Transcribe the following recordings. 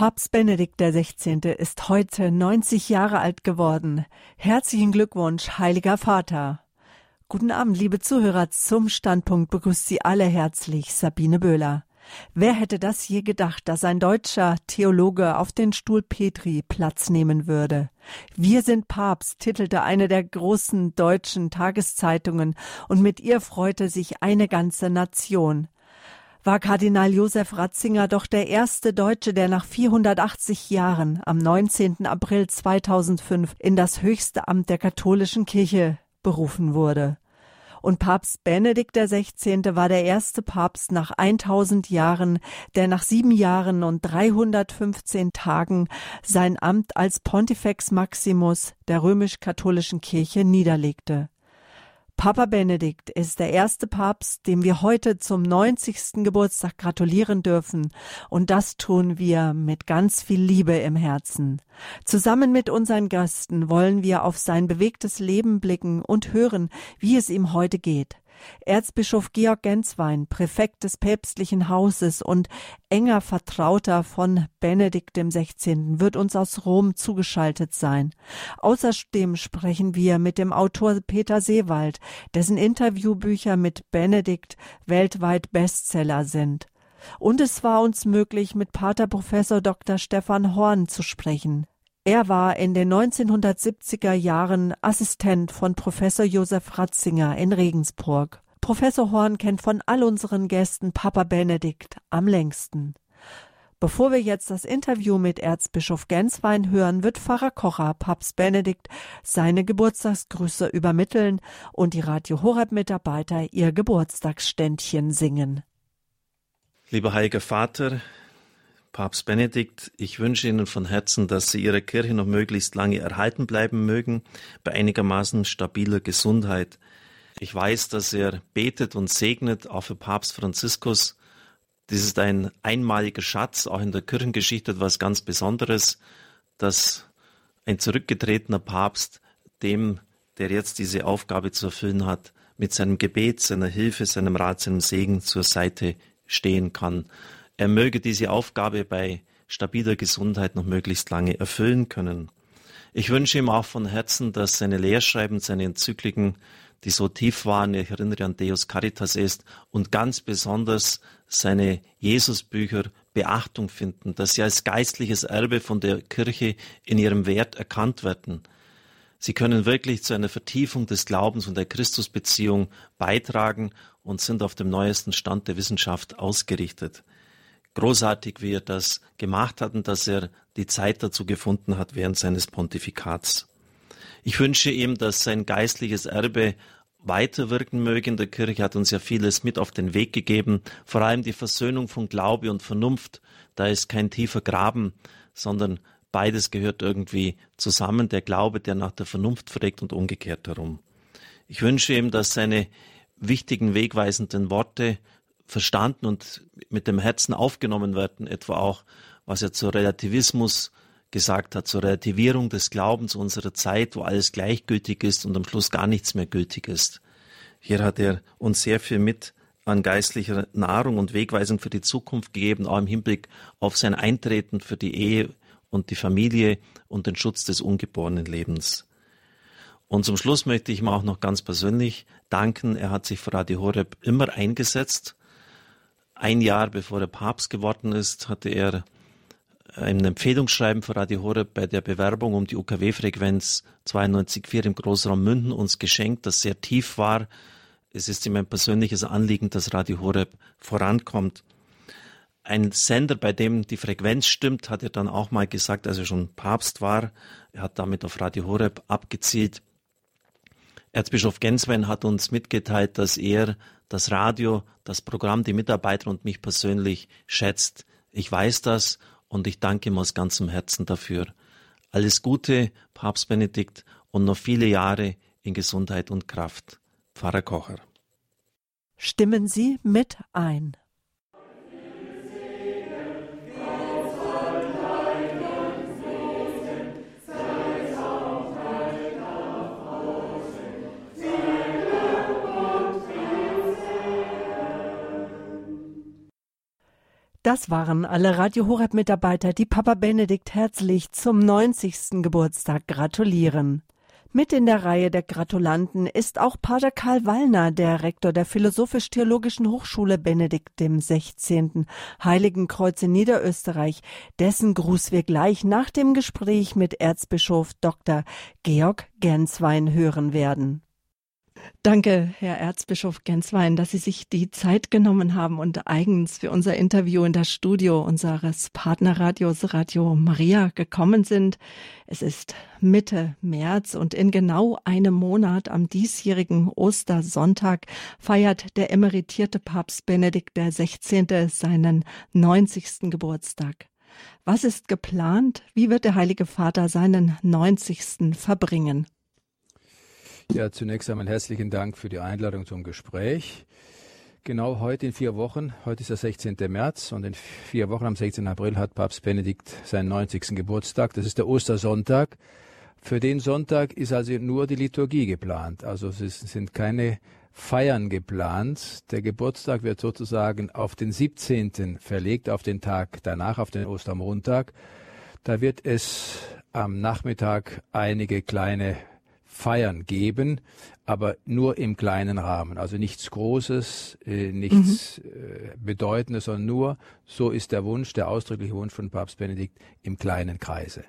Papst Benedikt XVI. ist heute 90 Jahre alt geworden. Herzlichen Glückwunsch, heiliger Vater. Guten Abend, liebe Zuhörer. Zum Standpunkt begrüßt Sie alle herzlich Sabine Böhler. Wer hätte das je gedacht, dass ein deutscher Theologe auf den Stuhl Petri Platz nehmen würde? Wir sind Papst, titelte eine der großen deutschen Tageszeitungen, und mit ihr freute sich eine ganze Nation war Kardinal Josef Ratzinger doch der erste Deutsche, der nach 480 Jahren am 19. April 2005 in das höchste Amt der katholischen Kirche berufen wurde. Und Papst Benedikt XVI. war der erste Papst nach 1000 Jahren, der nach sieben Jahren und 315 Tagen sein Amt als Pontifex Maximus der römisch-katholischen Kirche niederlegte. Papa Benedikt ist der erste Papst, dem wir heute zum 90. Geburtstag gratulieren dürfen. Und das tun wir mit ganz viel Liebe im Herzen. Zusammen mit unseren Gästen wollen wir auf sein bewegtes Leben blicken und hören, wie es ihm heute geht. Erzbischof Georg Genswein, Präfekt des päpstlichen Hauses und enger Vertrauter von Benedikt XVI., wird uns aus Rom zugeschaltet sein. Außerdem sprechen wir mit dem Autor Peter Seewald, dessen Interviewbücher mit Benedikt weltweit Bestseller sind. Und es war uns möglich, mit Pater Professor Dr. Stefan Horn zu sprechen. Er war in den 1970er Jahren Assistent von Professor Josef Ratzinger in Regensburg. Professor Horn kennt von all unseren Gästen Papa Benedikt am längsten. Bevor wir jetzt das Interview mit Erzbischof Genswein hören, wird Pfarrer Kocher Papst Benedikt seine Geburtstagsgrüße übermitteln und die Radio Horeb Mitarbeiter ihr Geburtstagsständchen singen. Lieber Heiliger Vater, Papst Benedikt, ich wünsche Ihnen von Herzen, dass Sie Ihre Kirche noch möglichst lange erhalten bleiben mögen, bei einigermaßen stabiler Gesundheit. Ich weiß, dass er betet und segnet, auch für Papst Franziskus. Dies ist ein einmaliger Schatz, auch in der Kirchengeschichte etwas ganz Besonderes, dass ein zurückgetretener Papst dem, der jetzt diese Aufgabe zu erfüllen hat, mit seinem Gebet, seiner Hilfe, seinem Rat, seinem Segen zur Seite stehen kann er möge diese Aufgabe bei stabiler Gesundheit noch möglichst lange erfüllen können. Ich wünsche ihm auch von Herzen, dass seine Lehrschreiben, seine Enzykliken, die so tief waren, ich erinnere an Deus Caritas ist, und ganz besonders seine Jesusbücher Beachtung finden, dass sie als geistliches Erbe von der Kirche in ihrem Wert erkannt werden. Sie können wirklich zu einer Vertiefung des Glaubens und der Christusbeziehung beitragen und sind auf dem neuesten Stand der Wissenschaft ausgerichtet großartig, wie er das gemacht hat und dass er die Zeit dazu gefunden hat während seines Pontifikats. Ich wünsche ihm, dass sein geistliches Erbe weiterwirken möge in der Kirche, hat uns ja vieles mit auf den Weg gegeben, vor allem die Versöhnung von Glaube und Vernunft. Da ist kein tiefer Graben, sondern beides gehört irgendwie zusammen, der Glaube, der nach der Vernunft fragt und umgekehrt herum. Ich wünsche ihm, dass seine wichtigen wegweisenden Worte verstanden und mit dem Herzen aufgenommen werden, etwa auch, was er zur Relativismus gesagt hat, zur Relativierung des Glaubens unserer Zeit, wo alles gleichgültig ist und am Schluss gar nichts mehr gültig ist. Hier hat er uns sehr viel mit an geistlicher Nahrung und Wegweisung für die Zukunft gegeben, auch im Hinblick auf sein Eintreten für die Ehe und die Familie und den Schutz des ungeborenen Lebens. Und zum Schluss möchte ich ihm auch noch ganz persönlich danken. Er hat sich für Radio Horeb immer eingesetzt ein Jahr bevor er Papst geworden ist, hatte er ein Empfehlungsschreiben für Radio Horeb bei der Bewerbung um die UKW-Frequenz 92.4 im Großraum Münden uns geschenkt, das sehr tief war. Es ist ihm ein persönliches Anliegen, dass Radio Horeb vorankommt. Ein Sender, bei dem die Frequenz stimmt, hat er dann auch mal gesagt, als er schon Papst war. Er hat damit auf Radio Horeb abgezielt. Erzbischof Genswein hat uns mitgeteilt, dass er das Radio, das Programm, die Mitarbeiter und mich persönlich schätzt. Ich weiß das und ich danke ihm aus ganzem Herzen dafür. Alles Gute, Papst Benedikt, und noch viele Jahre in Gesundheit und Kraft. Pfarrer Kocher. Stimmen Sie mit ein. Das waren alle Radio Horeb Mitarbeiter, die Papa Benedikt herzlich zum 90. Geburtstag gratulieren. Mit in der Reihe der Gratulanten ist auch Pater Karl Wallner, der Rektor der Philosophisch-Theologischen Hochschule Benedikt dem 16. Heiligenkreuz in Niederösterreich, dessen Gruß wir gleich nach dem Gespräch mit Erzbischof Dr. Georg Genswein hören werden. Danke, Herr Erzbischof Genswein, dass Sie sich die Zeit genommen haben und eigens für unser Interview in das Studio unseres Partnerradios Radio Maria gekommen sind. Es ist Mitte März und in genau einem Monat am diesjährigen Ostersonntag feiert der emeritierte Papst Benedikt XVI. seinen 90. Geburtstag. Was ist geplant? Wie wird der Heilige Vater seinen 90. verbringen? Ja, zunächst einmal herzlichen Dank für die Einladung zum Gespräch. Genau heute in vier Wochen, heute ist der 16. März und in vier Wochen am 16. April hat Papst Benedikt seinen 90. Geburtstag. Das ist der Ostersonntag. Für den Sonntag ist also nur die Liturgie geplant. Also es sind keine Feiern geplant. Der Geburtstag wird sozusagen auf den 17. verlegt, auf den Tag danach, auf den Ostermontag. Da wird es am Nachmittag einige kleine Feiern geben, aber nur im kleinen Rahmen. Also nichts Großes, äh, nichts mhm. äh, Bedeutendes, sondern nur, so ist der Wunsch, der ausdrückliche Wunsch von Papst Benedikt im kleinen Kreise.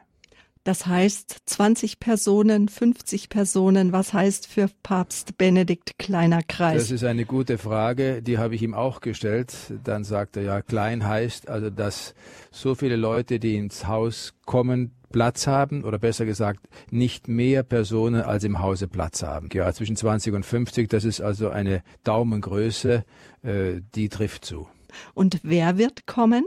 Das heißt 20 Personen, 50 Personen. Was heißt für Papst Benedikt kleiner Kreis? Das ist eine gute Frage, die habe ich ihm auch gestellt. Dann sagt er ja, klein heißt also, dass so viele Leute, die ins Haus kommen, Platz haben oder besser gesagt nicht mehr Personen als im Hause Platz haben. Ja, zwischen 20 und 50, das ist also eine Daumengröße, äh, die trifft zu. Und wer wird kommen?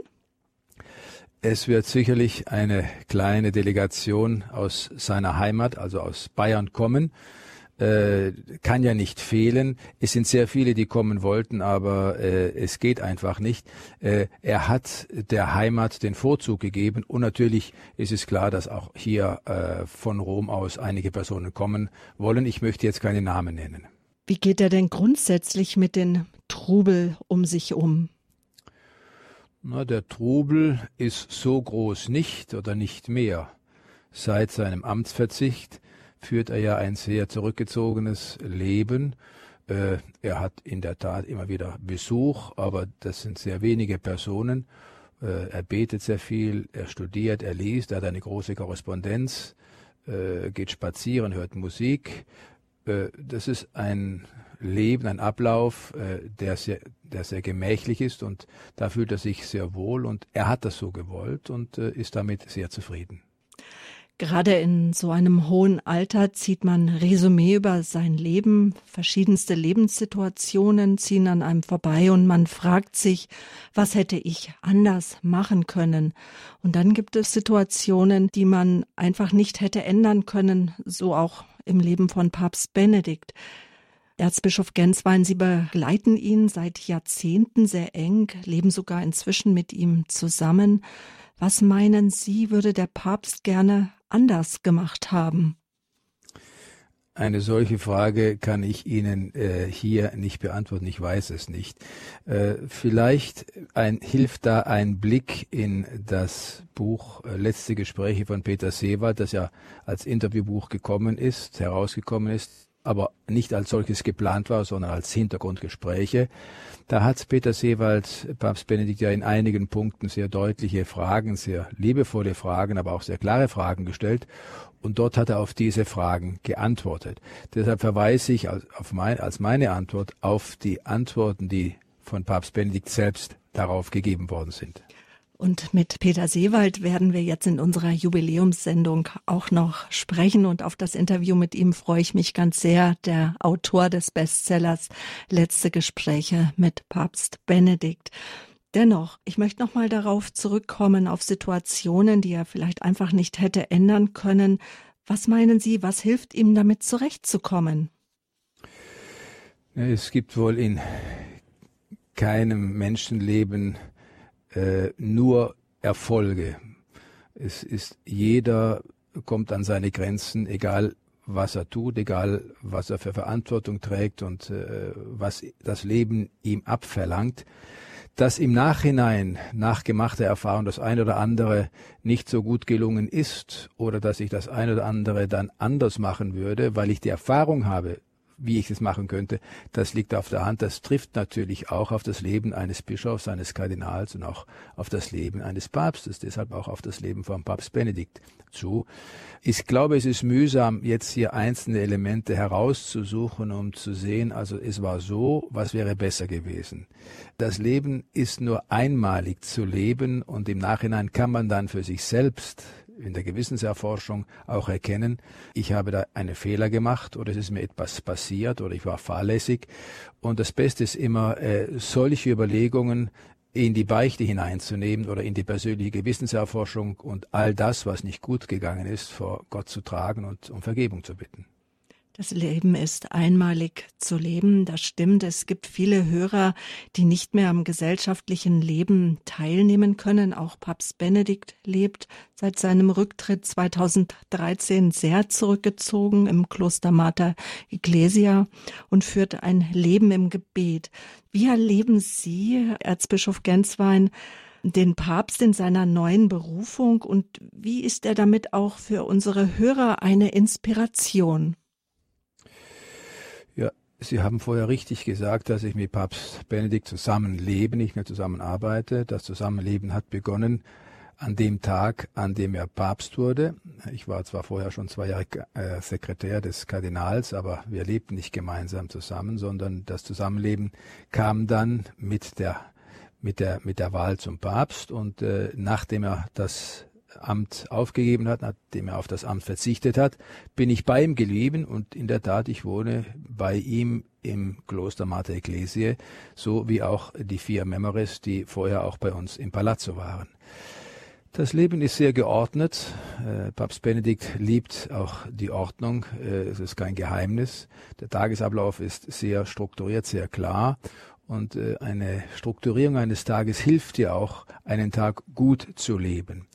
Es wird sicherlich eine kleine Delegation aus seiner Heimat, also aus Bayern kommen äh, kann ja nicht fehlen. Es sind sehr viele, die kommen wollten, aber äh, es geht einfach nicht. Äh, er hat der Heimat den Vorzug gegeben und natürlich ist es klar, dass auch hier äh, von Rom aus einige Personen kommen wollen. Ich möchte jetzt keine Namen nennen. Wie geht er denn grundsätzlich mit dem Trubel um sich um? Na, der Trubel ist so groß nicht oder nicht mehr seit seinem Amtsverzicht führt er ja ein sehr zurückgezogenes Leben. Äh, er hat in der Tat immer wieder Besuch, aber das sind sehr wenige Personen. Äh, er betet sehr viel, er studiert, er liest, er hat eine große Korrespondenz, äh, geht spazieren, hört Musik. Das ist ein Leben, ein Ablauf, der sehr, der sehr gemächlich ist und da fühlt er sich sehr wohl und er hat das so gewollt und ist damit sehr zufrieden. Gerade in so einem hohen Alter zieht man Resümee über sein Leben. Verschiedenste Lebenssituationen ziehen an einem vorbei und man fragt sich, was hätte ich anders machen können? Und dann gibt es Situationen, die man einfach nicht hätte ändern können, so auch im Leben von Papst Benedikt. Erzbischof Genswein, Sie begleiten ihn seit Jahrzehnten sehr eng, leben sogar inzwischen mit ihm zusammen. Was meinen Sie, würde der Papst gerne anders gemacht haben? Eine solche Frage kann ich Ihnen äh, hier nicht beantworten. Ich weiß es nicht. Äh, vielleicht ein, hilft da ein Blick in das Buch äh, Letzte Gespräche von Peter Seewald, das ja als Interviewbuch gekommen ist, herausgekommen ist aber nicht als solches geplant war, sondern als Hintergrundgespräche. Da hat Peter Seewald, Papst Benedikt ja in einigen Punkten sehr deutliche Fragen, sehr liebevolle Fragen, aber auch sehr klare Fragen gestellt. Und dort hat er auf diese Fragen geantwortet. Deshalb verweise ich als, mein, als meine Antwort auf die Antworten, die von Papst Benedikt selbst darauf gegeben worden sind. Und mit Peter Seewald werden wir jetzt in unserer Jubiläumssendung auch noch sprechen. Und auf das Interview mit ihm freue ich mich ganz sehr. Der Autor des Bestsellers Letzte Gespräche mit Papst Benedikt. Dennoch, ich möchte noch mal darauf zurückkommen, auf Situationen, die er vielleicht einfach nicht hätte ändern können. Was meinen Sie, was hilft ihm damit zurechtzukommen? Es gibt wohl in keinem Menschenleben äh, nur Erfolge. Es ist jeder kommt an seine Grenzen, egal was er tut, egal was er für Verantwortung trägt und äh, was das Leben ihm abverlangt. dass im Nachhinein, nach gemachter Erfahrung, das eine oder andere nicht so gut gelungen ist oder dass ich das eine oder andere dann anders machen würde, weil ich die Erfahrung habe, wie ich es machen könnte, das liegt auf der Hand. Das trifft natürlich auch auf das Leben eines Bischofs, eines Kardinals und auch auf das Leben eines Papstes, deshalb auch auf das Leben von Papst Benedikt zu. Ich glaube, es ist mühsam, jetzt hier einzelne Elemente herauszusuchen, um zu sehen, also es war so, was wäre besser gewesen. Das Leben ist nur einmalig zu leben und im Nachhinein kann man dann für sich selbst in der Gewissenserforschung auch erkennen, ich habe da einen Fehler gemacht oder es ist mir etwas passiert oder ich war fahrlässig. Und das Beste ist immer, äh, solche Überlegungen in die Beichte hineinzunehmen oder in die persönliche Gewissenserforschung und all das, was nicht gut gegangen ist, vor Gott zu tragen und um Vergebung zu bitten. Das Leben ist einmalig zu leben, das stimmt. Es gibt viele Hörer, die nicht mehr am gesellschaftlichen Leben teilnehmen können. Auch Papst Benedikt lebt seit seinem Rücktritt 2013 sehr zurückgezogen im Kloster Mater Ecclesia und führt ein Leben im Gebet. Wie erleben Sie, Erzbischof Genswein, den Papst in seiner neuen Berufung und wie ist er damit auch für unsere Hörer eine Inspiration? Sie haben vorher richtig gesagt, dass ich mit Papst Benedikt zusammenlebe, nicht mehr zusammenarbeite. Das Zusammenleben hat begonnen an dem Tag, an dem er Papst wurde. Ich war zwar vorher schon zwei Jahre äh, Sekretär des Kardinals, aber wir lebten nicht gemeinsam zusammen, sondern das Zusammenleben kam dann mit der mit der mit der Wahl zum Papst und äh, nachdem er das Amt aufgegeben hat, nachdem er auf das Amt verzichtet hat, bin ich bei ihm geblieben und in der Tat, ich wohne bei ihm im Kloster Mater Ecclesiae, so wie auch die vier Memores, die vorher auch bei uns im Palazzo waren. Das Leben ist sehr geordnet. Äh, Papst Benedikt liebt auch die Ordnung. Äh, es ist kein Geheimnis. Der Tagesablauf ist sehr strukturiert, sehr klar. Und äh, eine Strukturierung eines Tages hilft dir auch, einen Tag gut zu leben.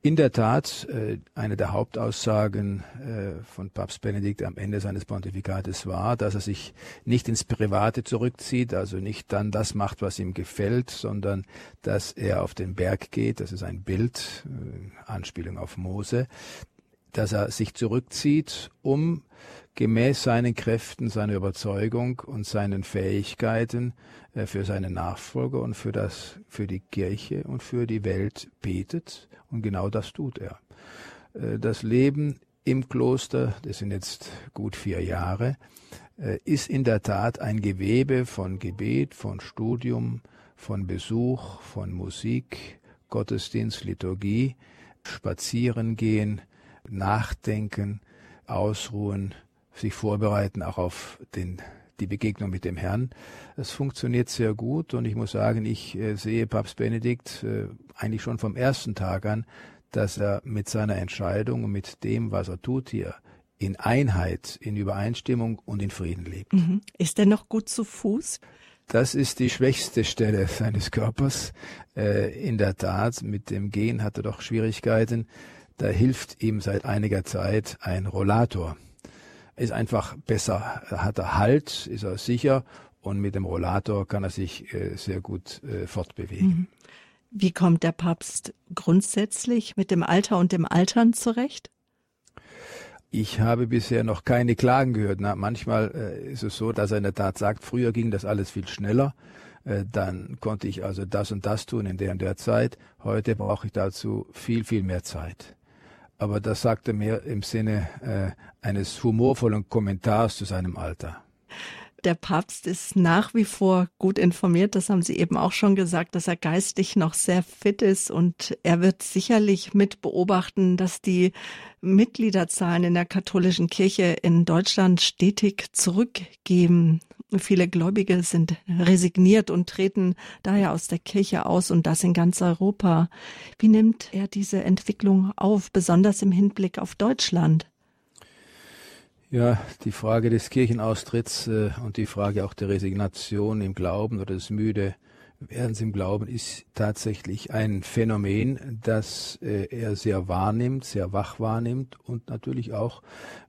In der Tat, äh, eine der Hauptaussagen äh, von Papst Benedikt am Ende seines Pontifikates war, dass er sich nicht ins Private zurückzieht, also nicht dann das macht, was ihm gefällt, sondern dass er auf den Berg geht, das ist ein Bild, äh, Anspielung auf Mose, dass er sich zurückzieht, um gemäß seinen Kräften, seiner Überzeugung und seinen Fähigkeiten äh, für seine Nachfolger und für das, für die Kirche und für die Welt betet. Und genau das tut er. Äh, das Leben im Kloster, das sind jetzt gut vier Jahre, äh, ist in der Tat ein Gewebe von Gebet, von Studium, von Besuch, von Musik, Gottesdienst, Liturgie, Spazieren gehen, Nachdenken, Ausruhen, sich vorbereiten, auch auf den, die Begegnung mit dem Herrn. Es funktioniert sehr gut und ich muss sagen, ich äh, sehe Papst Benedikt äh, eigentlich schon vom ersten Tag an, dass er mit seiner Entscheidung und mit dem, was er tut hier, in Einheit, in Übereinstimmung und in Frieden lebt. Mhm. Ist er noch gut zu Fuß? Das ist die schwächste Stelle seines Körpers. Äh, in der Tat, mit dem Gehen hat er doch Schwierigkeiten. Da hilft ihm seit einiger Zeit ein Rollator ist einfach besser, hat er Halt, ist er sicher und mit dem Rollator kann er sich äh, sehr gut äh, fortbewegen. Mhm. Wie kommt der Papst grundsätzlich mit dem Alter und dem Altern zurecht? Ich habe bisher noch keine Klagen gehört. Na, manchmal äh, ist es so, dass er in der Tat sagt, früher ging das alles viel schneller. Äh, dann konnte ich also das und das tun in der und der Zeit. Heute brauche ich dazu viel, viel mehr Zeit aber das sagte mehr im Sinne äh, eines humorvollen Kommentars zu seinem Alter. Der Papst ist nach wie vor gut informiert. Das haben Sie eben auch schon gesagt, dass er geistig noch sehr fit ist. Und er wird sicherlich mit beobachten, dass die Mitgliederzahlen in der katholischen Kirche in Deutschland stetig zurückgehen. Viele Gläubige sind resigniert und treten daher aus der Kirche aus und das in ganz Europa. Wie nimmt er diese Entwicklung auf, besonders im Hinblick auf Deutschland? Ja, die Frage des Kirchenaustritts äh, und die Frage auch der Resignation im Glauben oder des müde Werdens im Glauben ist tatsächlich ein Phänomen, das äh, er sehr wahrnimmt, sehr wach wahrnimmt und natürlich auch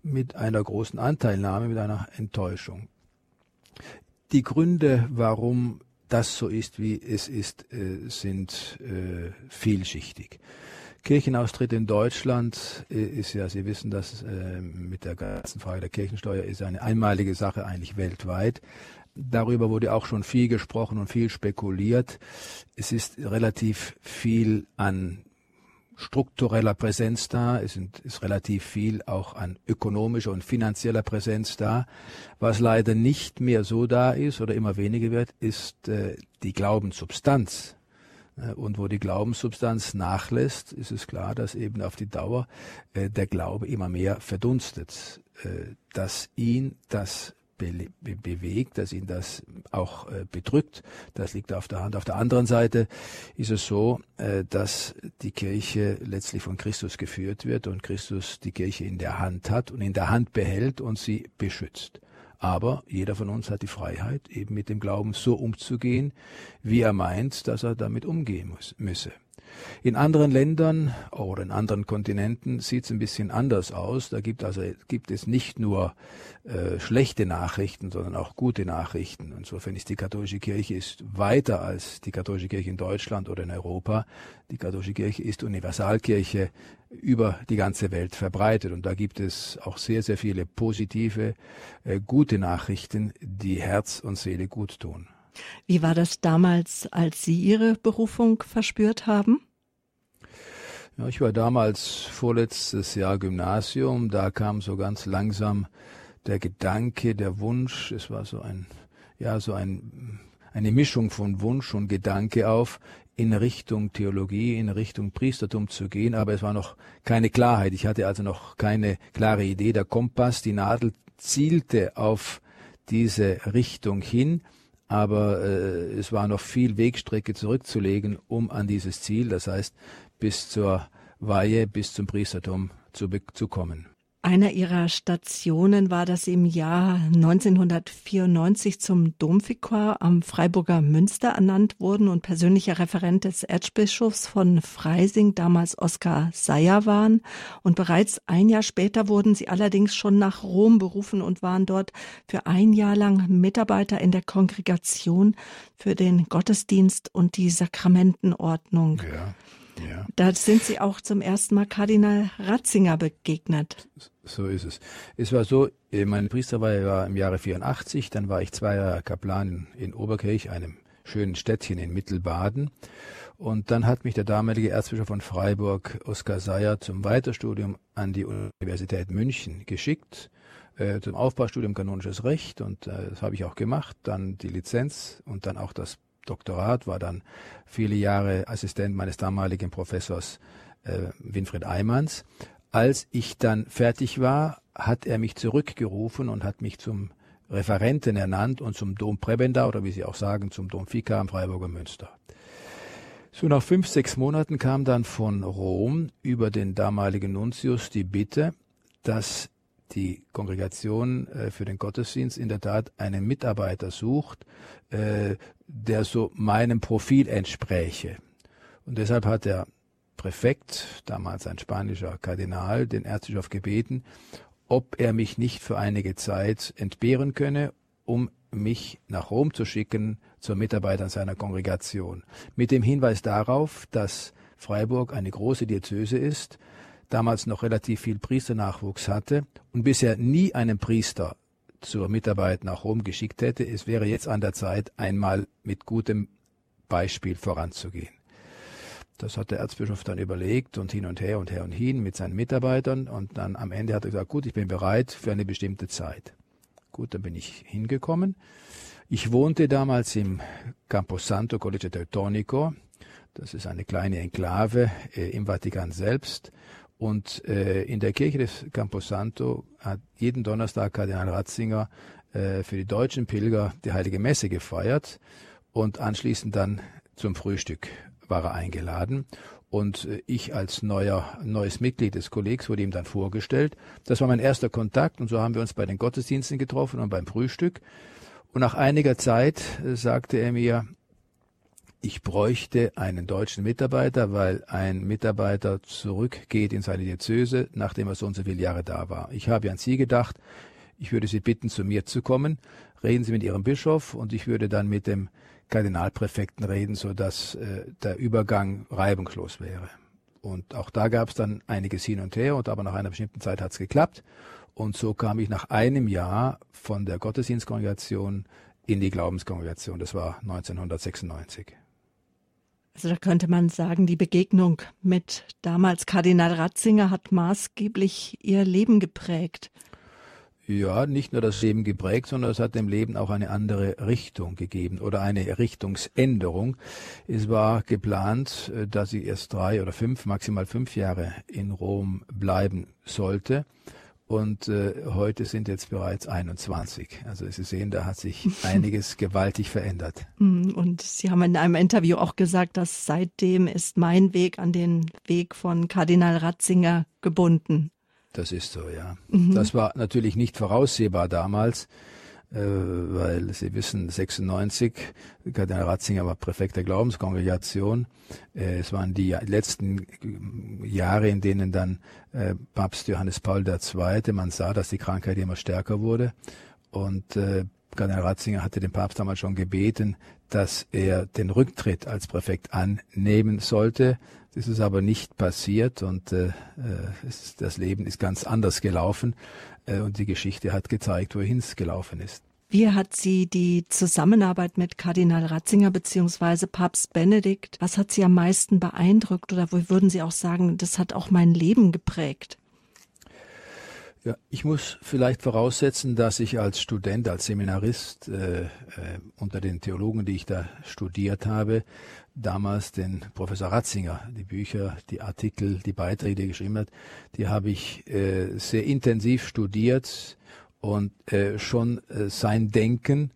mit einer großen Anteilnahme, mit einer Enttäuschung. Die Gründe, warum das so ist, wie es ist, äh, sind äh, vielschichtig. Kirchenaustritt in Deutschland äh, ist ja, Sie wissen das, mit der ganzen Frage der Kirchensteuer ist eine einmalige Sache eigentlich weltweit. Darüber wurde auch schon viel gesprochen und viel spekuliert. Es ist relativ viel an struktureller Präsenz da, es ist relativ viel auch an ökonomischer und finanzieller Präsenz da. Was leider nicht mehr so da ist oder immer weniger wird, ist äh, die Glaubenssubstanz. Äh, und wo die Glaubenssubstanz nachlässt, ist es klar, dass eben auf die Dauer äh, der Glaube immer mehr verdunstet, äh, dass ihn das be be bewegt, dass ihn das auch äh, bedrückt. Das liegt auf der Hand. Auf der anderen Seite ist es so, äh, dass die Kirche letztlich von Christus geführt wird und Christus die Kirche in der Hand hat und in der Hand behält und sie beschützt. Aber jeder von uns hat die Freiheit, eben mit dem Glauben so umzugehen, wie er meint, dass er damit umgehen muss, müsse. In anderen Ländern oder in anderen Kontinenten sieht es ein bisschen anders aus. Da gibt, also, gibt es nicht nur äh, schlechte Nachrichten, sondern auch gute Nachrichten. Insofern ist die katholische Kirche ist weiter als die katholische Kirche in Deutschland oder in Europa. Die katholische Kirche ist Universalkirche über die ganze Welt verbreitet. Und da gibt es auch sehr, sehr viele positive, äh, gute Nachrichten, die Herz und Seele gut tun. Wie war das damals, als Sie Ihre Berufung verspürt haben? Ja, ich war damals vorletztes Jahr Gymnasium, da kam so ganz langsam der Gedanke, der Wunsch, es war so ein, ja, so ein, eine Mischung von Wunsch und Gedanke auf, in Richtung Theologie, in Richtung Priestertum zu gehen, aber es war noch keine Klarheit. Ich hatte also noch keine klare Idee. Der Kompass, die Nadel zielte auf diese Richtung hin aber äh, es war noch viel Wegstrecke zurückzulegen, um an dieses Ziel, das heißt bis zur Weihe, bis zum Priestertum zu, zu kommen. Einer ihrer Stationen war, dass sie im Jahr 1994 zum Domvikar am Freiburger Münster ernannt wurden und persönlicher Referent des Erzbischofs von Freising, damals Oskar Seyer waren. Und bereits ein Jahr später wurden sie allerdings schon nach Rom berufen und waren dort für ein Jahr lang Mitarbeiter in der Kongregation für den Gottesdienst und die Sakramentenordnung. Ja. Ja. Da sind Sie auch zum ersten Mal Kardinal Ratzinger begegnet. So ist es. Es war so, äh, mein Priesterweihe war im Jahre 84, dann war ich zwei Jahre Kaplan in Oberkirch, einem schönen Städtchen in Mittelbaden. Und dann hat mich der damalige Erzbischof von Freiburg, Oskar Seyer, zum Weiterstudium an die Universität München geschickt, äh, zum Aufbaustudium Kanonisches Recht. Und äh, das habe ich auch gemacht. Dann die Lizenz und dann auch das Doktorat, war dann viele Jahre Assistent meines damaligen Professors äh, Winfried Eimanns. Als ich dann fertig war, hat er mich zurückgerufen und hat mich zum Referenten ernannt und zum Dom oder wie Sie auch sagen, zum Dom Fika am Freiburger Münster. So nach fünf, sechs Monaten kam dann von Rom über den damaligen Nuntius die Bitte, dass die Kongregation äh, für den Gottesdienst in der Tat einen Mitarbeiter sucht, äh, der so meinem Profil entspräche. Und deshalb hat der Präfekt, damals ein spanischer Kardinal, den Erzbischof gebeten, ob er mich nicht für einige Zeit entbehren könne, um mich nach Rom zu schicken zur Mitarbeit an seiner Kongregation. Mit dem Hinweis darauf, dass Freiburg eine große Diözese ist, damals noch relativ viel Priesternachwuchs hatte und bisher nie einen Priester zur Mitarbeit nach Rom geschickt hätte. Es wäre jetzt an der Zeit, einmal mit gutem Beispiel voranzugehen. Das hat der Erzbischof dann überlegt und hin und her und her und hin mit seinen Mitarbeitern und dann am Ende hat er gesagt, gut, ich bin bereit für eine bestimmte Zeit. Gut, dann bin ich hingekommen. Ich wohnte damals im Camposanto Collegio Teutonico. Das ist eine kleine Enklave äh, im Vatikan selbst. Und äh, in der Kirche des Camposanto hat jeden Donnerstag Kardinal Ratzinger äh, für die deutschen Pilger die Heilige Messe gefeiert und anschließend dann zum Frühstück war er eingeladen. Und äh, ich als neuer, neues Mitglied des Kollegs wurde ihm dann vorgestellt. Das war mein erster Kontakt und so haben wir uns bei den Gottesdiensten getroffen und beim Frühstück. Und nach einiger Zeit äh, sagte er mir, ich bräuchte einen deutschen Mitarbeiter, weil ein Mitarbeiter zurückgeht in seine Diözese, nachdem er so und so viele Jahre da war. Ich habe an Sie gedacht. ich würde Sie bitten, zu mir zu kommen, reden Sie mit Ihrem Bischof und ich würde dann mit dem Kardinalpräfekten reden, sodass äh, der Übergang reibungslos wäre. Und auch da gab es dann einiges hin und her und aber nach einer bestimmten Zeit hat es geklappt. Und so kam ich nach einem Jahr von der Gottesdienstkongregation in die Glaubenskongregation. Das war 1996. Also da könnte man sagen, die Begegnung mit damals Kardinal Ratzinger hat maßgeblich Ihr Leben geprägt. Ja, nicht nur das Leben geprägt, sondern es hat dem Leben auch eine andere Richtung gegeben oder eine Richtungsänderung. Es war geplant, äh, dass ich erst drei oder fünf, maximal fünf Jahre in Rom bleiben sollte. Und äh, heute sind jetzt bereits 21. Also Sie sehen, da hat sich einiges gewaltig verändert. Mm, und Sie haben in einem Interview auch gesagt, dass seitdem ist mein Weg an den Weg von Kardinal Ratzinger gebunden. Das ist so, ja. Mhm. Das war natürlich nicht voraussehbar damals, weil Sie wissen, 96, Kardinal Ratzinger war Präfekt der Glaubenskongregation. Äh, es waren die letzten Jahre, in denen dann äh, Papst Johannes Paul II., man sah, dass die Krankheit immer stärker wurde. Und äh, Kardinal Ratzinger hatte den Papst damals schon gebeten, dass er den Rücktritt als Präfekt annehmen sollte. Das ist aber nicht passiert und äh, das Leben ist ganz anders gelaufen äh, und die Geschichte hat gezeigt, wohin es gelaufen ist. Wie hat Sie die Zusammenarbeit mit Kardinal Ratzinger beziehungsweise Papst Benedikt, was hat Sie am meisten beeindruckt oder wo würden Sie auch sagen, das hat auch mein Leben geprägt? Ja, ich muss vielleicht voraussetzen, dass ich als Student, als Seminarist äh, äh, unter den Theologen, die ich da studiert habe, damals den Professor Ratzinger, die Bücher, die Artikel, die Beiträge, die er geschrieben hat, die habe ich äh, sehr intensiv studiert und äh, schon äh, sein Denken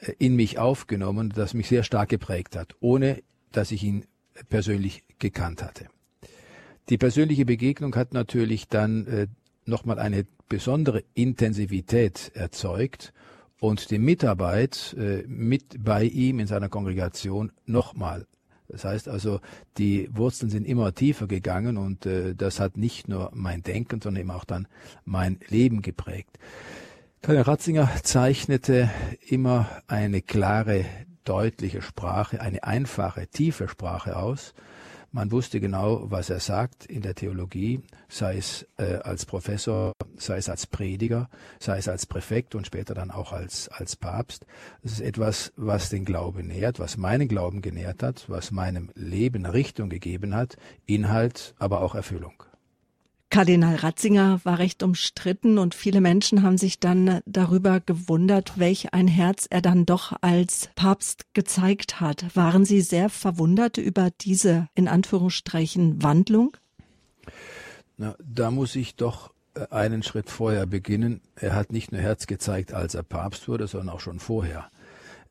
äh, in mich aufgenommen, das mich sehr stark geprägt hat, ohne dass ich ihn persönlich gekannt hatte. Die persönliche Begegnung hat natürlich dann äh, nochmal eine besondere Intensivität erzeugt und die Mitarbeit äh, mit bei ihm in seiner Kongregation nochmal. Das heißt also, die Wurzeln sind immer tiefer gegangen und äh, das hat nicht nur mein Denken, sondern eben auch dann mein Leben geprägt. Karl Ratzinger zeichnete immer eine klare, deutliche Sprache, eine einfache, tiefe Sprache aus man wusste genau, was er sagt in der Theologie, sei es äh, als Professor, sei es als Prediger, sei es als Präfekt und später dann auch als, als Papst. Das ist etwas, was den Glauben nährt, was meinen Glauben genährt hat, was meinem Leben Richtung gegeben hat, Inhalt, aber auch Erfüllung. Kardinal Ratzinger war recht umstritten und viele Menschen haben sich dann darüber gewundert, welch ein Herz er dann doch als Papst gezeigt hat. Waren Sie sehr verwundert über diese in Anführungsstrichen Wandlung? Na, da muss ich doch äh, einen Schritt vorher beginnen. Er hat nicht nur Herz gezeigt, als er Papst wurde, sondern auch schon vorher.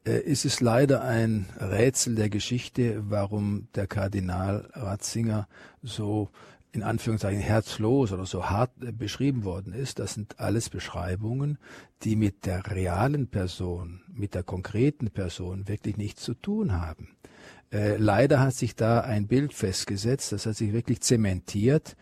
Äh, es ist leider ein Rätsel der Geschichte, warum der Kardinal Ratzinger so in Anführungszeichen herzlos oder so hart äh, beschrieben worden ist, das sind alles Beschreibungen, die mit der realen Person, mit der konkreten Person wirklich nichts zu tun haben. Äh, leider hat sich da ein Bild festgesetzt, das hat sich wirklich zementiert,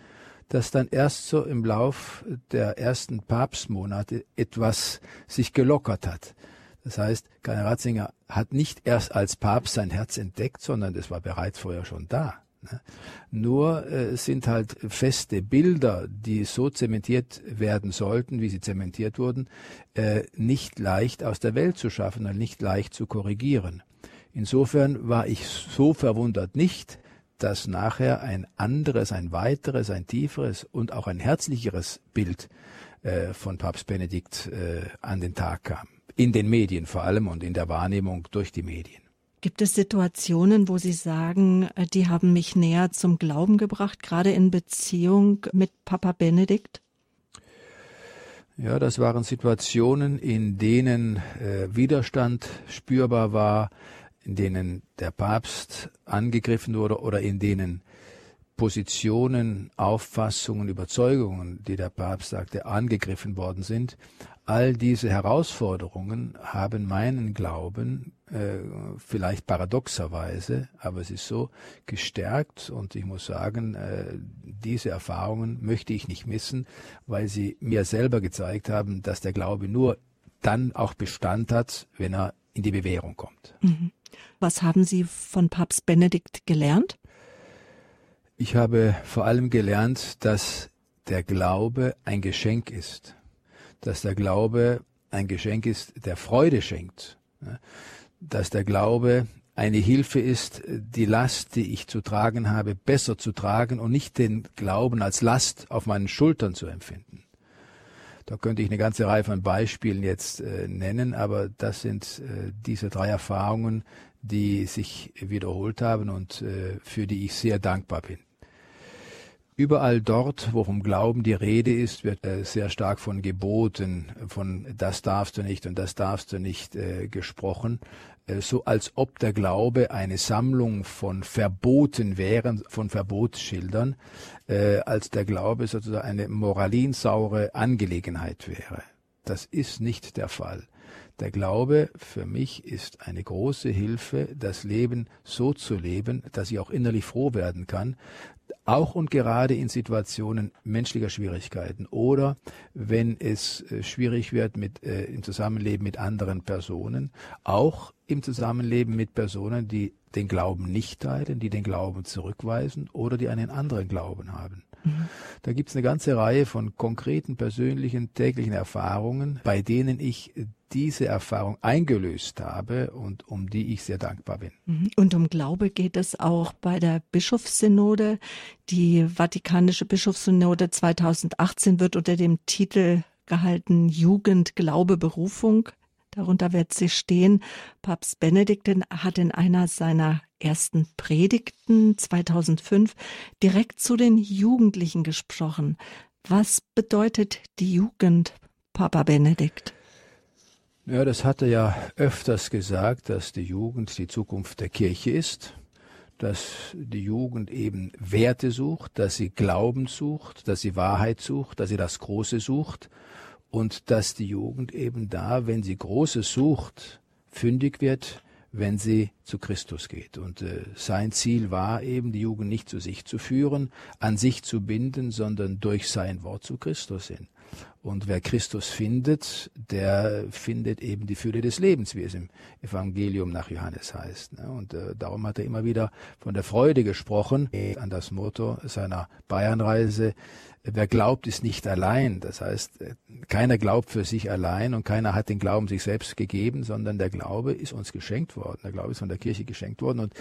das dann erst so im Lauf der ersten Papstmonate etwas sich gelockert hat. Das heißt, Karl Ratzinger hat nicht erst als Papst sein Herz entdeckt, sondern es war bereits vorher schon da. Ne? Nur äh, sind halt feste Bilder, die so zementiert werden sollten, wie sie zementiert wurden, äh, nicht leicht aus der Welt zu schaffen und nicht leicht zu korrigieren. Insofern war ich so verwundert nicht, dass nachher ein anderes, ein weiteres, ein tieferes und auch ein herzlicheres Bild äh, von Papst Benedikt äh, an den Tag kam. In den Medien vor allem und in der Wahrnehmung durch die Medien. Gibt es Situationen, wo Sie sagen, äh, die haben mich näher zum Glauben gebracht, gerade in Beziehung mit Papa Benedikt? Ja, das waren Situationen, in denen äh, Widerstand spürbar war, in denen der Papst angegriffen wurde oder in denen Positionen, Auffassungen, Überzeugungen, die der Papst sagte, angegriffen worden sind. All diese Herausforderungen haben meinen Glauben äh, vielleicht paradoxerweise, aber es ist so gestärkt und ich muss sagen, äh, diese Erfahrungen möchte ich nicht missen, weil sie mir selber gezeigt haben, dass der Glaube nur dann auch Bestand hat, wenn er in die Bewährung kommt. Mhm. Was haben Sie von Papst Benedikt gelernt? Ich habe vor allem gelernt, dass der Glaube ein Geschenk ist, dass der Glaube ein Geschenk ist, der Freude schenkt, dass der Glaube eine Hilfe ist, die Last, die ich zu tragen habe, besser zu tragen und nicht den Glauben als Last auf meinen Schultern zu empfinden. Da könnte ich eine ganze Reihe von Beispielen jetzt äh, nennen, aber das sind äh, diese drei Erfahrungen, die sich wiederholt haben und äh, für die ich sehr dankbar bin. Überall dort, wo vom Glauben die Rede ist, wird äh, sehr stark von Geboten, von das darfst du nicht und das darfst du nicht äh, gesprochen, äh, so als ob der Glaube eine Sammlung von Verboten wären, von Verbotsschildern, äh, als der Glaube sozusagen eine moralinsaure Angelegenheit wäre. Das ist nicht der Fall. Der Glaube für mich ist eine große Hilfe, das Leben so zu leben, dass ich auch innerlich froh werden kann, auch und gerade in Situationen menschlicher Schwierigkeiten oder wenn es äh, schwierig wird mit, äh, im Zusammenleben mit anderen Personen, auch im Zusammenleben mit Personen, die den Glauben nicht teilen, die den Glauben zurückweisen oder die einen anderen Glauben haben. Mhm. Da gibt es eine ganze Reihe von konkreten, persönlichen, täglichen Erfahrungen, bei denen ich diese Erfahrung eingelöst habe und um die ich sehr dankbar bin. Mhm. Und um Glaube geht es auch bei der Bischofssynode. Die Vatikanische Bischofssynode 2018 wird unter dem Titel gehalten Jugend, Glaube, Berufung. Darunter wird sie stehen. Papst Benedikt hat in einer seiner ersten Predigten 2005 direkt zu den Jugendlichen gesprochen. Was bedeutet die Jugend, Papa Benedikt? Ja, das hat er ja öfters gesagt, dass die Jugend die Zukunft der Kirche ist, dass die Jugend eben Werte sucht, dass sie Glauben sucht, dass sie Wahrheit sucht, dass sie das Große sucht und dass die Jugend eben da, wenn sie Großes sucht, fündig wird, wenn sie zu Christus geht. Und äh, sein Ziel war eben, die Jugend nicht zu sich zu führen, an sich zu binden, sondern durch sein Wort zu Christus hin. Und wer Christus findet, der findet eben die Fülle des Lebens, wie es im Evangelium nach Johannes heißt. Ne? Und äh, darum hat er immer wieder von der Freude gesprochen, an das Motto seiner Bayernreise, wer glaubt, ist nicht allein. Das heißt, äh, keiner glaubt für sich allein und keiner hat den Glauben sich selbst gegeben, sondern der Glaube ist uns geschenkt worden. Der Glaube ist von der Kirche geschenkt worden und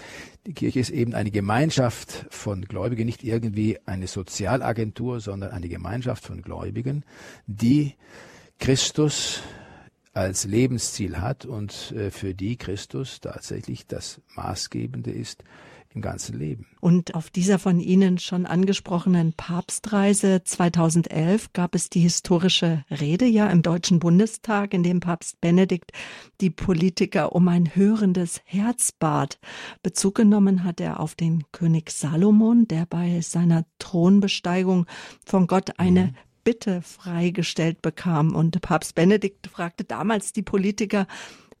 die Kirche ist eben eine Gemeinschaft von Gläubigen, nicht irgendwie eine Sozialagentur, sondern eine Gemeinschaft von Gläubigen, die Christus als Lebensziel hat und äh, für die Christus tatsächlich das Maßgebende ist im ganzen Leben. Und auf dieser von Ihnen schon angesprochenen Papstreise 2011 gab es die historische Rede ja im Deutschen Bundestag, in dem Papst Benedikt die Politiker um ein hörendes Herz bat. Bezug genommen hat er auf den König Salomon, der bei seiner Thronbesteigung von Gott eine mhm. Bitte freigestellt bekam. Und Papst Benedikt fragte damals die Politiker,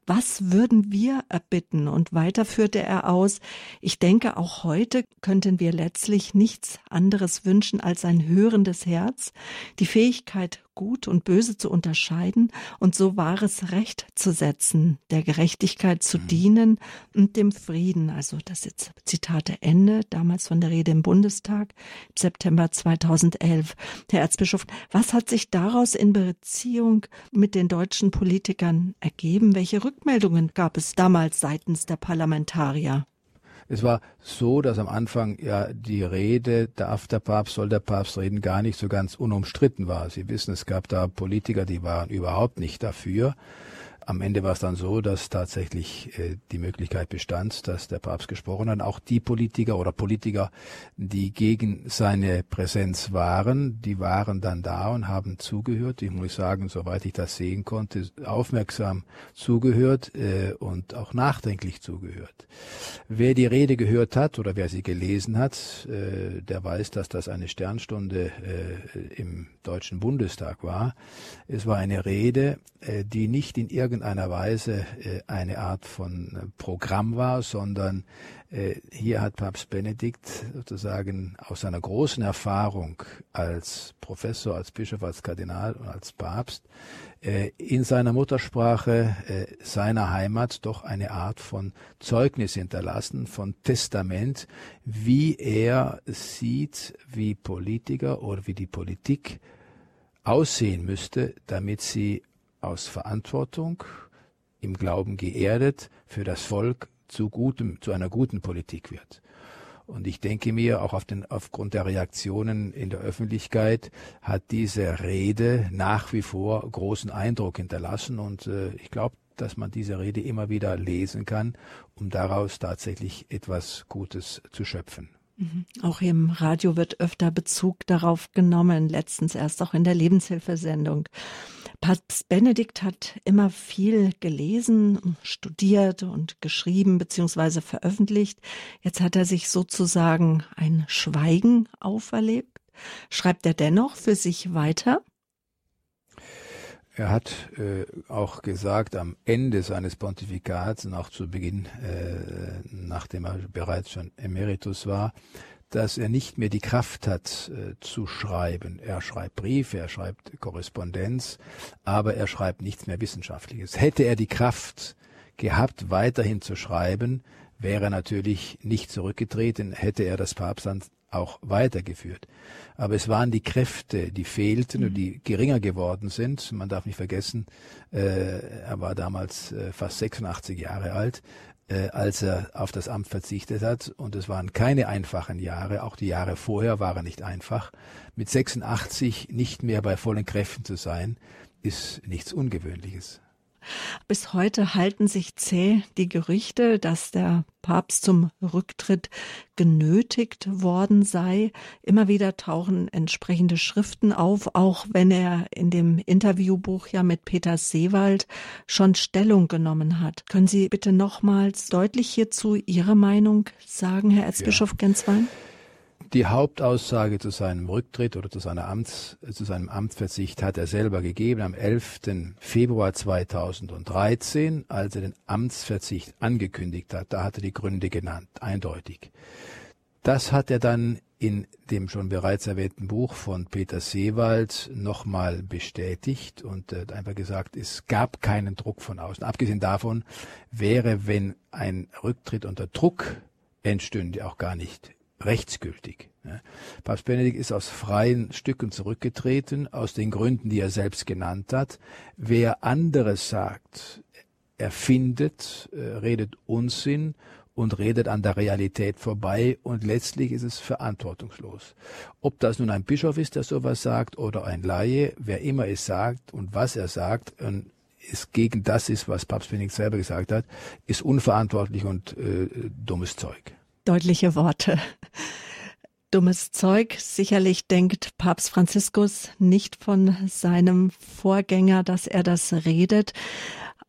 was würden wir erbitten? Und weiter führte er aus, ich denke, auch heute könnten wir letztlich nichts anderes wünschen als ein hörendes Herz, die Fähigkeit, Gut und Böse zu unterscheiden und so wahres Recht zu setzen, der Gerechtigkeit zu mhm. dienen und dem Frieden. Also das ist Zitate Ende, damals von der Rede im Bundestag, September 2011. Herr Erzbischof, was hat sich daraus in Beziehung mit den deutschen Politikern ergeben? Welche Rückmeldungen gab es damals seitens der Parlamentarier? Es war so, dass am Anfang ja die Rede, darf der Papst, soll der Papst reden, gar nicht so ganz unumstritten war. Sie wissen, es gab da Politiker, die waren überhaupt nicht dafür. Am Ende war es dann so, dass tatsächlich äh, die Möglichkeit bestand, dass der Papst gesprochen hat. Auch die Politiker oder Politiker, die gegen seine Präsenz waren, die waren dann da und haben zugehört. Ich muss sagen, soweit ich das sehen konnte, aufmerksam zugehört äh, und auch nachdenklich zugehört. Wer die Rede gehört hat oder wer sie gelesen hat, äh, der weiß, dass das eine Sternstunde äh, im Deutschen Bundestag war. Es war eine Rede, äh, die nicht in irgendeiner Weise äh, eine Art von äh, Programm war, sondern hier hat Papst Benedikt sozusagen aus seiner großen Erfahrung als Professor, als Bischof, als Kardinal und als Papst in seiner Muttersprache seiner Heimat doch eine Art von Zeugnis hinterlassen, von Testament, wie er sieht, wie Politiker oder wie die Politik aussehen müsste, damit sie aus Verantwortung im Glauben geerdet für das Volk zu gutem, zu einer guten Politik wird. Und ich denke mir, auch auf den, aufgrund der Reaktionen in der Öffentlichkeit hat diese Rede nach wie vor großen Eindruck hinterlassen. Und äh, ich glaube, dass man diese Rede immer wieder lesen kann, um daraus tatsächlich etwas Gutes zu schöpfen. Mhm. Auch im Radio wird öfter Bezug darauf genommen, letztens erst auch in der Lebenshilfesendung. Papst Benedikt hat immer viel gelesen, studiert und geschrieben bzw. veröffentlicht. Jetzt hat er sich sozusagen ein Schweigen auferlebt. Schreibt er dennoch für sich weiter? Er hat äh, auch gesagt, am Ende seines Pontifikats und auch zu Beginn, äh, nachdem er bereits schon Emeritus war, dass er nicht mehr die Kraft hat äh, zu schreiben. Er schreibt Briefe, er schreibt Korrespondenz, aber er schreibt nichts mehr Wissenschaftliches. Hätte er die Kraft gehabt, weiterhin zu schreiben, wäre er natürlich nicht zurückgetreten, hätte er das Papstamt auch weitergeführt. Aber es waren die Kräfte, die fehlten mhm. und die geringer geworden sind. Man darf nicht vergessen, äh, er war damals äh, fast 86 Jahre alt äh, als er auf das Amt verzichtet hat. Und es waren keine einfachen Jahre. Auch die Jahre vorher waren nicht einfach. Mit 86 nicht mehr bei vollen Kräften zu sein, ist nichts Ungewöhnliches. Bis heute halten sich zäh die Gerüchte, dass der Papst zum Rücktritt genötigt worden sei. Immer wieder tauchen entsprechende Schriften auf, auch wenn er in dem Interviewbuch ja mit Peter Seewald schon Stellung genommen hat. Können Sie bitte nochmals deutlich hierzu Ihre Meinung sagen, Herr Erzbischof ja. Genswein? Die Hauptaussage zu seinem Rücktritt oder zu, seiner Amts, zu seinem Amtsverzicht hat er selber gegeben am 11. Februar 2013, als er den Amtsverzicht angekündigt hat. Da hat er die Gründe genannt, eindeutig. Das hat er dann in dem schon bereits erwähnten Buch von Peter Seewald nochmal bestätigt und äh, einfach gesagt, es gab keinen Druck von außen. Abgesehen davon wäre, wenn ein Rücktritt unter Druck entstünde, auch gar nicht rechtsgültig. Papst Benedikt ist aus freien Stücken zurückgetreten, aus den Gründen, die er selbst genannt hat. Wer anderes sagt, er findet, äh, redet Unsinn und redet an der Realität vorbei und letztlich ist es verantwortungslos. Ob das nun ein Bischof ist, der sowas sagt oder ein Laie, wer immer es sagt und was er sagt, ist gegen das ist, was Papst Benedikt selber gesagt hat, ist unverantwortlich und äh, dummes Zeug deutliche Worte. Dummes Zeug. Sicherlich denkt Papst Franziskus nicht von seinem Vorgänger, dass er das redet.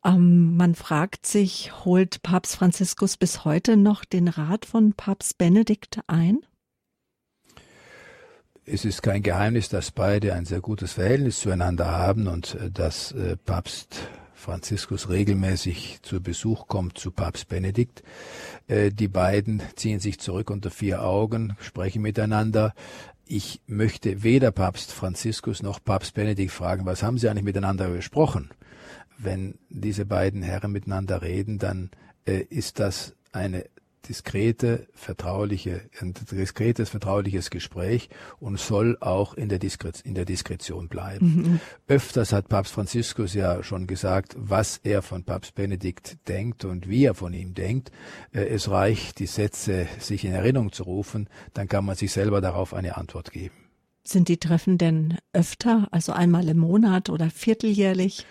Ähm, man fragt sich, holt Papst Franziskus bis heute noch den Rat von Papst Benedikt ein? Es ist kein Geheimnis, dass beide ein sehr gutes Verhältnis zueinander haben und äh, dass äh, Papst Franziskus regelmäßig zu Besuch kommt zu Papst Benedikt. Äh, die beiden ziehen sich zurück unter vier Augen, sprechen miteinander. Ich möchte weder Papst Franziskus noch Papst Benedikt fragen, was haben sie eigentlich miteinander besprochen? Wenn diese beiden Herren miteinander reden, dann äh, ist das eine diskrete, vertrauliche, ein diskretes, vertrauliches Gespräch und soll auch in der, Diskre in der Diskretion bleiben. Mhm. Öfters hat Papst Franziskus ja schon gesagt, was er von Papst Benedikt denkt und wie er von ihm denkt. Äh, es reicht, die Sätze sich in Erinnerung zu rufen, dann kann man sich selber darauf eine Antwort geben. Sind die Treffen denn öfter, also einmal im Monat oder vierteljährlich?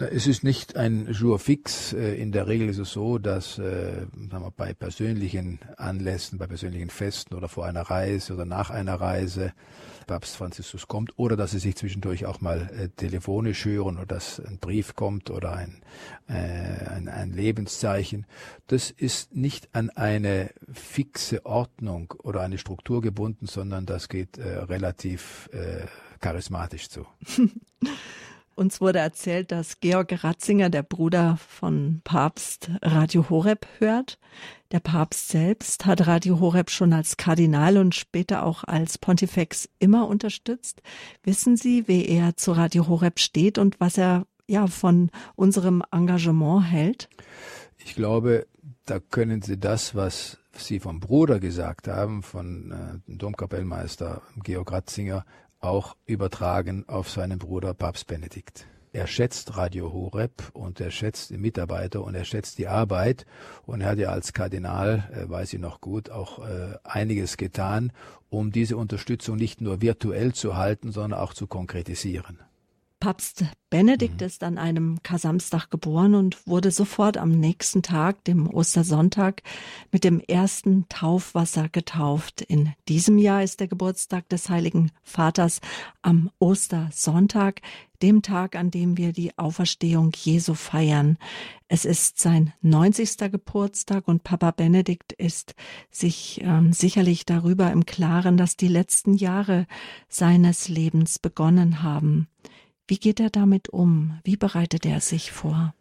Es ist nicht ein Jour fix. Äh, in der Regel ist es so, dass äh, sagen wir, bei persönlichen Anlässen, bei persönlichen Festen oder vor einer Reise oder nach einer Reise Papst Franziskus kommt oder dass sie sich zwischendurch auch mal äh, telefonisch hören oder dass ein Brief kommt oder ein, ein, ein Lebenszeichen. Das ist nicht an eine fixe Ordnung oder eine Struktur gebunden, sondern das geht relativ charismatisch zu. Uns wurde erzählt, dass Georg Ratzinger, der Bruder von Papst, Radio Horeb hört. Der Papst selbst hat Radio Horeb schon als Kardinal und später auch als Pontifex immer unterstützt. Wissen Sie, wie er zu Radio Horeb steht und was er ja von unserem Engagement hält? Ich glaube, da können Sie das, was Sie vom Bruder gesagt haben, von äh, Domkapellmeister Georg Ratzinger, auch übertragen auf seinen Bruder Papst Benedikt. Er schätzt Radio Horeb und er schätzt die Mitarbeiter und er schätzt die Arbeit und er hat ja als Kardinal, äh, weiß ich noch gut, auch äh, einiges getan, um diese Unterstützung nicht nur virtuell zu halten, sondern auch zu konkretisieren. Papst Benedikt mhm. ist an einem Kasamstag geboren und wurde sofort am nächsten Tag, dem Ostersonntag, mit dem ersten Taufwasser getauft. In diesem Jahr ist der Geburtstag des Heiligen Vaters am Ostersonntag, dem Tag, an dem wir die Auferstehung Jesu feiern. Es ist sein 90. Geburtstag und Papa Benedikt ist sich äh, sicherlich darüber im Klaren, dass die letzten Jahre seines Lebens begonnen haben. Wie geht er damit um? Wie bereitet er sich vor?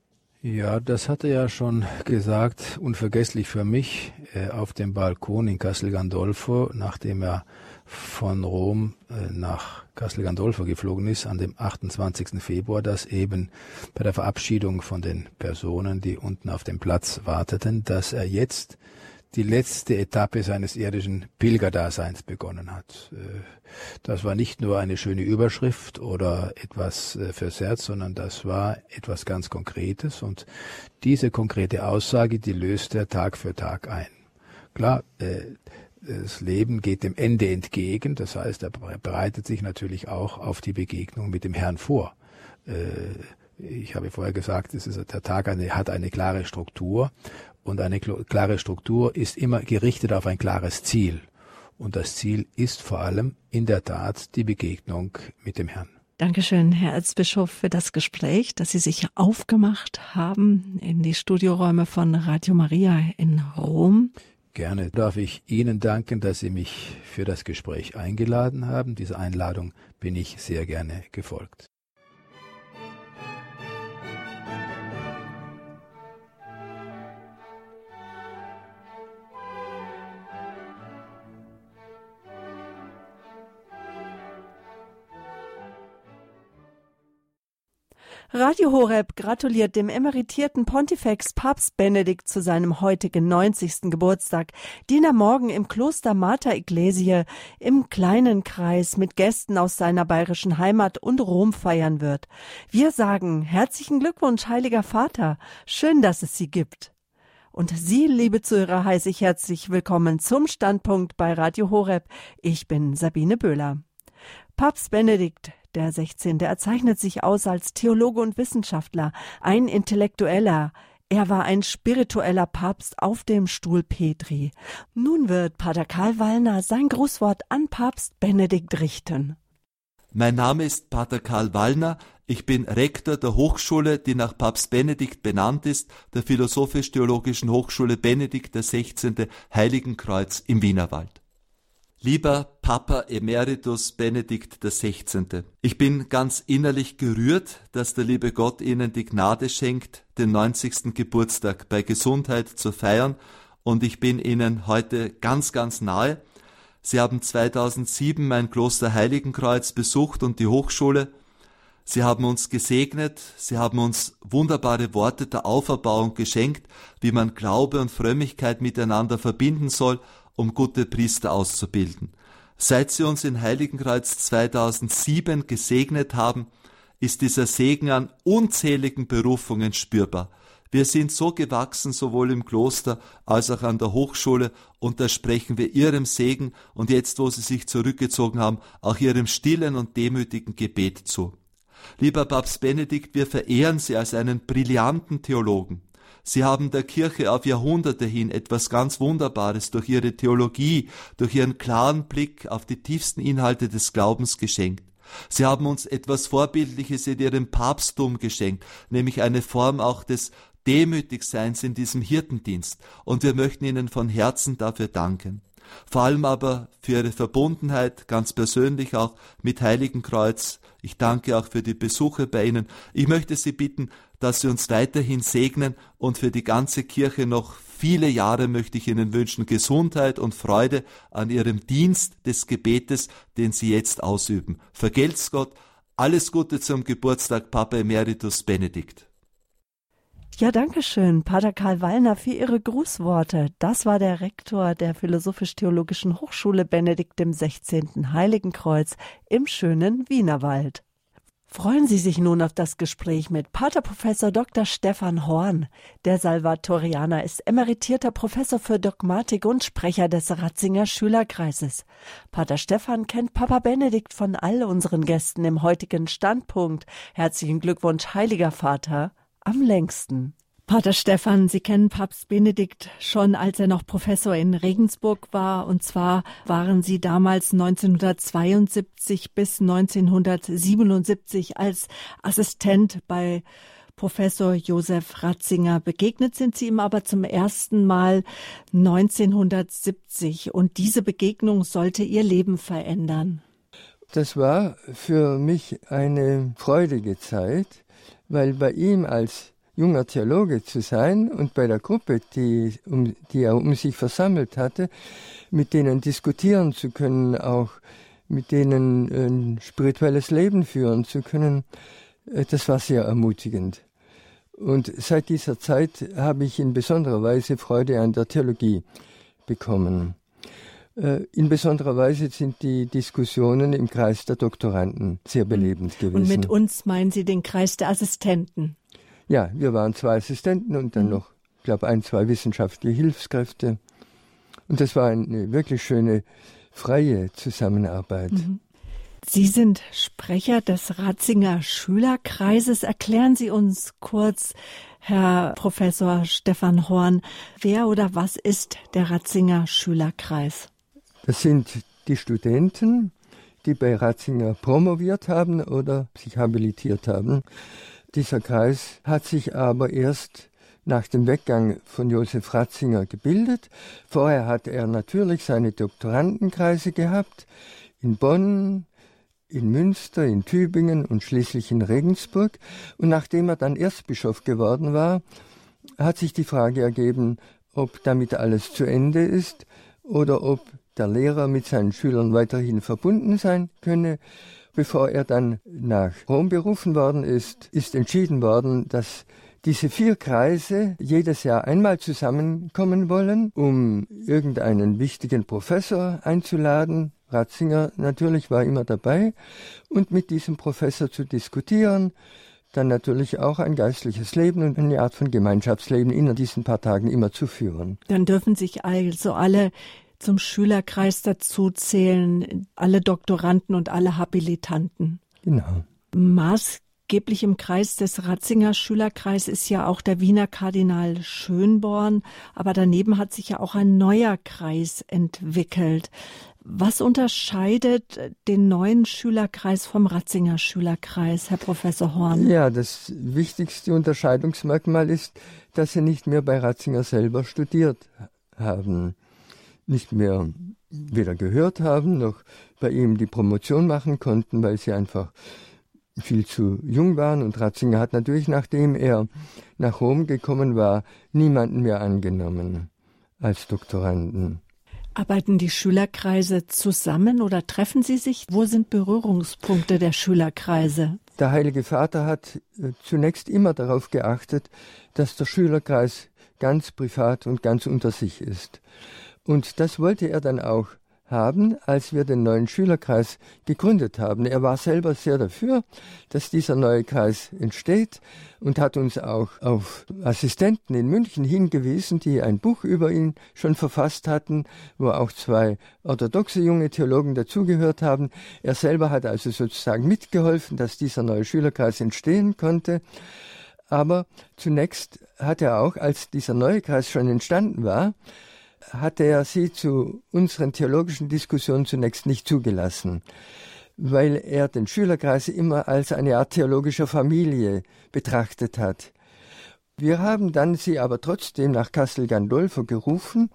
Ja, das hat er ja schon gesagt, unvergesslich für mich, äh, auf dem Balkon in Castel Gandolfo, nachdem er von Rom äh, nach Castel Gandolfo geflogen ist, an dem 28. Februar, dass eben bei der Verabschiedung von den Personen, die unten auf dem Platz warteten, dass er jetzt die letzte Etappe seines irdischen Pilgerdaseins begonnen hat. Äh, das war nicht nur eine schöne Überschrift oder etwas äh, fürs Herz, sondern das war etwas ganz Konkretes und diese konkrete Aussage, die löst er Tag für Tag ein. Klar, äh, das Leben geht dem Ende entgegen, das heißt, er bereitet sich natürlich auch auf die Begegnung mit dem Herrn vor. Ich habe vorher gesagt, es ist, der Tag eine, hat eine klare Struktur und eine klare Struktur ist immer gerichtet auf ein klares Ziel. Und das Ziel ist vor allem in der Tat die Begegnung mit dem Herrn. Dankeschön, Herr Erzbischof, für das Gespräch, dass Sie sich aufgemacht haben in die Studioräume von Radio Maria in Rom. Gerne darf ich Ihnen danken, dass Sie mich für das Gespräch eingeladen haben. Dieser Einladung bin ich sehr gerne gefolgt. Radio Horeb gratuliert dem emeritierten Pontifex Papst Benedikt zu seinem heutigen 90. Geburtstag, den er morgen im Kloster Mater Ecclesiae im kleinen Kreis mit Gästen aus seiner bayerischen Heimat und Rom feiern wird. Wir sagen herzlichen Glückwunsch, heiliger Vater. Schön, dass es Sie gibt. Und Sie, liebe Zuhörer, heiße ich herzlich willkommen zum Standpunkt bei Radio Horeb. Ich bin Sabine Böhler. Papst Benedikt der 16. Er zeichnet sich aus als Theologe und Wissenschaftler, ein Intellektueller. Er war ein spiritueller Papst auf dem Stuhl Petri. Nun wird Pater Karl Wallner sein Grußwort an Papst Benedikt richten. Mein Name ist Pater Karl Wallner. Ich bin Rektor der Hochschule, die nach Papst Benedikt benannt ist, der Philosophisch-Theologischen Hochschule Benedikt XVI. Heiligenkreuz im Wienerwald. Lieber Papa Emeritus Benedikt XVI. Ich bin ganz innerlich gerührt, dass der liebe Gott Ihnen die Gnade schenkt, den 90. Geburtstag bei Gesundheit zu feiern und ich bin Ihnen heute ganz, ganz nahe. Sie haben 2007 mein Kloster Heiligenkreuz besucht und die Hochschule. Sie haben uns gesegnet, Sie haben uns wunderbare Worte der Auferbauung geschenkt, wie man Glaube und Frömmigkeit miteinander verbinden soll um gute Priester auszubilden. Seit Sie uns in Heiligenkreuz 2007 gesegnet haben, ist dieser Segen an unzähligen Berufungen spürbar. Wir sind so gewachsen, sowohl im Kloster als auch an der Hochschule, und da sprechen wir Ihrem Segen und jetzt, wo Sie sich zurückgezogen haben, auch Ihrem stillen und demütigen Gebet zu. Lieber Papst Benedikt, wir verehren Sie als einen brillanten Theologen. Sie haben der Kirche auf Jahrhunderte hin etwas ganz Wunderbares durch ihre Theologie, durch ihren klaren Blick auf die tiefsten Inhalte des Glaubens geschenkt. Sie haben uns etwas Vorbildliches in ihrem Papsttum geschenkt, nämlich eine Form auch des Demütigseins in diesem Hirtendienst, und wir möchten Ihnen von Herzen dafür danken. Vor allem aber für Ihre Verbundenheit, ganz persönlich auch mit Heiligenkreuz. Ich danke auch für die Besuche bei Ihnen. Ich möchte Sie bitten, dass Sie uns weiterhin segnen und für die ganze Kirche noch viele Jahre möchte ich Ihnen wünschen Gesundheit und Freude an Ihrem Dienst des Gebetes, den Sie jetzt ausüben. Vergelt's Gott. Alles Gute zum Geburtstag, Papa Emeritus Benedikt. Ja, danke schön, Pater Karl Wallner, für Ihre Grußworte. Das war der Rektor der Philosophisch-Theologischen Hochschule Benedikt im 16. Heiligenkreuz im schönen Wienerwald. Freuen Sie sich nun auf das Gespräch mit Pater Professor Dr. Stefan Horn. Der Salvatorianer ist emeritierter Professor für Dogmatik und Sprecher des Ratzinger Schülerkreises. Pater Stefan kennt Papa Benedikt von all unseren Gästen im heutigen Standpunkt. Herzlichen Glückwunsch, heiliger Vater am längsten. Pater Stefan, Sie kennen Papst Benedikt schon, als er noch Professor in Regensburg war. Und zwar waren Sie damals 1972 bis 1977 als Assistent bei Professor Josef Ratzinger. Begegnet sind Sie ihm aber zum ersten Mal 1970. Und diese Begegnung sollte Ihr Leben verändern. Das war für mich eine freudige Zeit weil bei ihm als junger Theologe zu sein und bei der Gruppe, die, um, die er um sich versammelt hatte, mit denen diskutieren zu können, auch mit denen ein spirituelles Leben führen zu können, äh, das war sehr ermutigend. Und seit dieser Zeit habe ich in besonderer Weise Freude an der Theologie bekommen. Äh, in besonderer Weise sind die Diskussionen im Kreis der Doktoranden sehr belebend gewesen. Und mit uns meinen Sie den Kreis der Assistenten? Ja, wir waren zwei Assistenten und dann mhm. noch, ich glaube, ein, zwei wissenschaftliche Hilfskräfte. Und das war eine wirklich schöne, freie Zusammenarbeit. Mhm. Sie sind Sprecher des Ratzinger Schülerkreises. Erklären Sie uns kurz, Herr Professor Stefan Horn, wer oder was ist der Ratzinger Schülerkreis? Das sind die Studenten, die bei Ratzinger promoviert haben oder sich habilitiert haben. Dieser Kreis hat sich aber erst nach dem Weggang von Josef Ratzinger gebildet. Vorher hat er natürlich seine Doktorandenkreise gehabt, in Bonn, in Münster, in Tübingen und schließlich in Regensburg. Und nachdem er dann Erzbischof geworden war, hat sich die Frage ergeben, ob damit alles zu Ende ist oder ob der Lehrer mit seinen Schülern weiterhin verbunden sein könne. Bevor er dann nach Rom berufen worden ist, ist entschieden worden, dass diese vier Kreise jedes Jahr einmal zusammenkommen wollen, um irgendeinen wichtigen Professor einzuladen. Ratzinger natürlich war immer dabei und mit diesem Professor zu diskutieren, dann natürlich auch ein geistliches Leben und eine Art von Gemeinschaftsleben in diesen paar Tagen immer zu führen. Dann dürfen sich also alle zum Schülerkreis dazu zählen alle Doktoranden und alle Habilitanten. Genau. Maßgeblich im Kreis des Ratzinger Schülerkreis ist ja auch der Wiener Kardinal Schönborn, aber daneben hat sich ja auch ein neuer Kreis entwickelt. Was unterscheidet den neuen Schülerkreis vom Ratzinger Schülerkreis, Herr Professor Horn? Ja, das wichtigste Unterscheidungsmerkmal ist, dass Sie nicht mehr bei Ratzinger selber studiert haben nicht mehr weder gehört haben, noch bei ihm die Promotion machen konnten, weil sie einfach viel zu jung waren. Und Ratzinger hat natürlich, nachdem er nach Rom gekommen war, niemanden mehr angenommen als Doktoranden. Arbeiten die Schülerkreise zusammen oder treffen sie sich? Wo sind Berührungspunkte der Schülerkreise? Der Heilige Vater hat äh, zunächst immer darauf geachtet, dass der Schülerkreis ganz privat und ganz unter sich ist. Und das wollte er dann auch haben, als wir den neuen Schülerkreis gegründet haben. Er war selber sehr dafür, dass dieser neue Kreis entsteht und hat uns auch auf Assistenten in München hingewiesen, die ein Buch über ihn schon verfasst hatten, wo auch zwei orthodoxe junge Theologen dazugehört haben. Er selber hat also sozusagen mitgeholfen, dass dieser neue Schülerkreis entstehen konnte. Aber zunächst hat er auch, als dieser neue Kreis schon entstanden war, hatte er sie zu unseren theologischen Diskussionen zunächst nicht zugelassen, weil er den Schülerkreis immer als eine Art theologischer Familie betrachtet hat. Wir haben dann sie aber trotzdem nach Kassel Gandolfo gerufen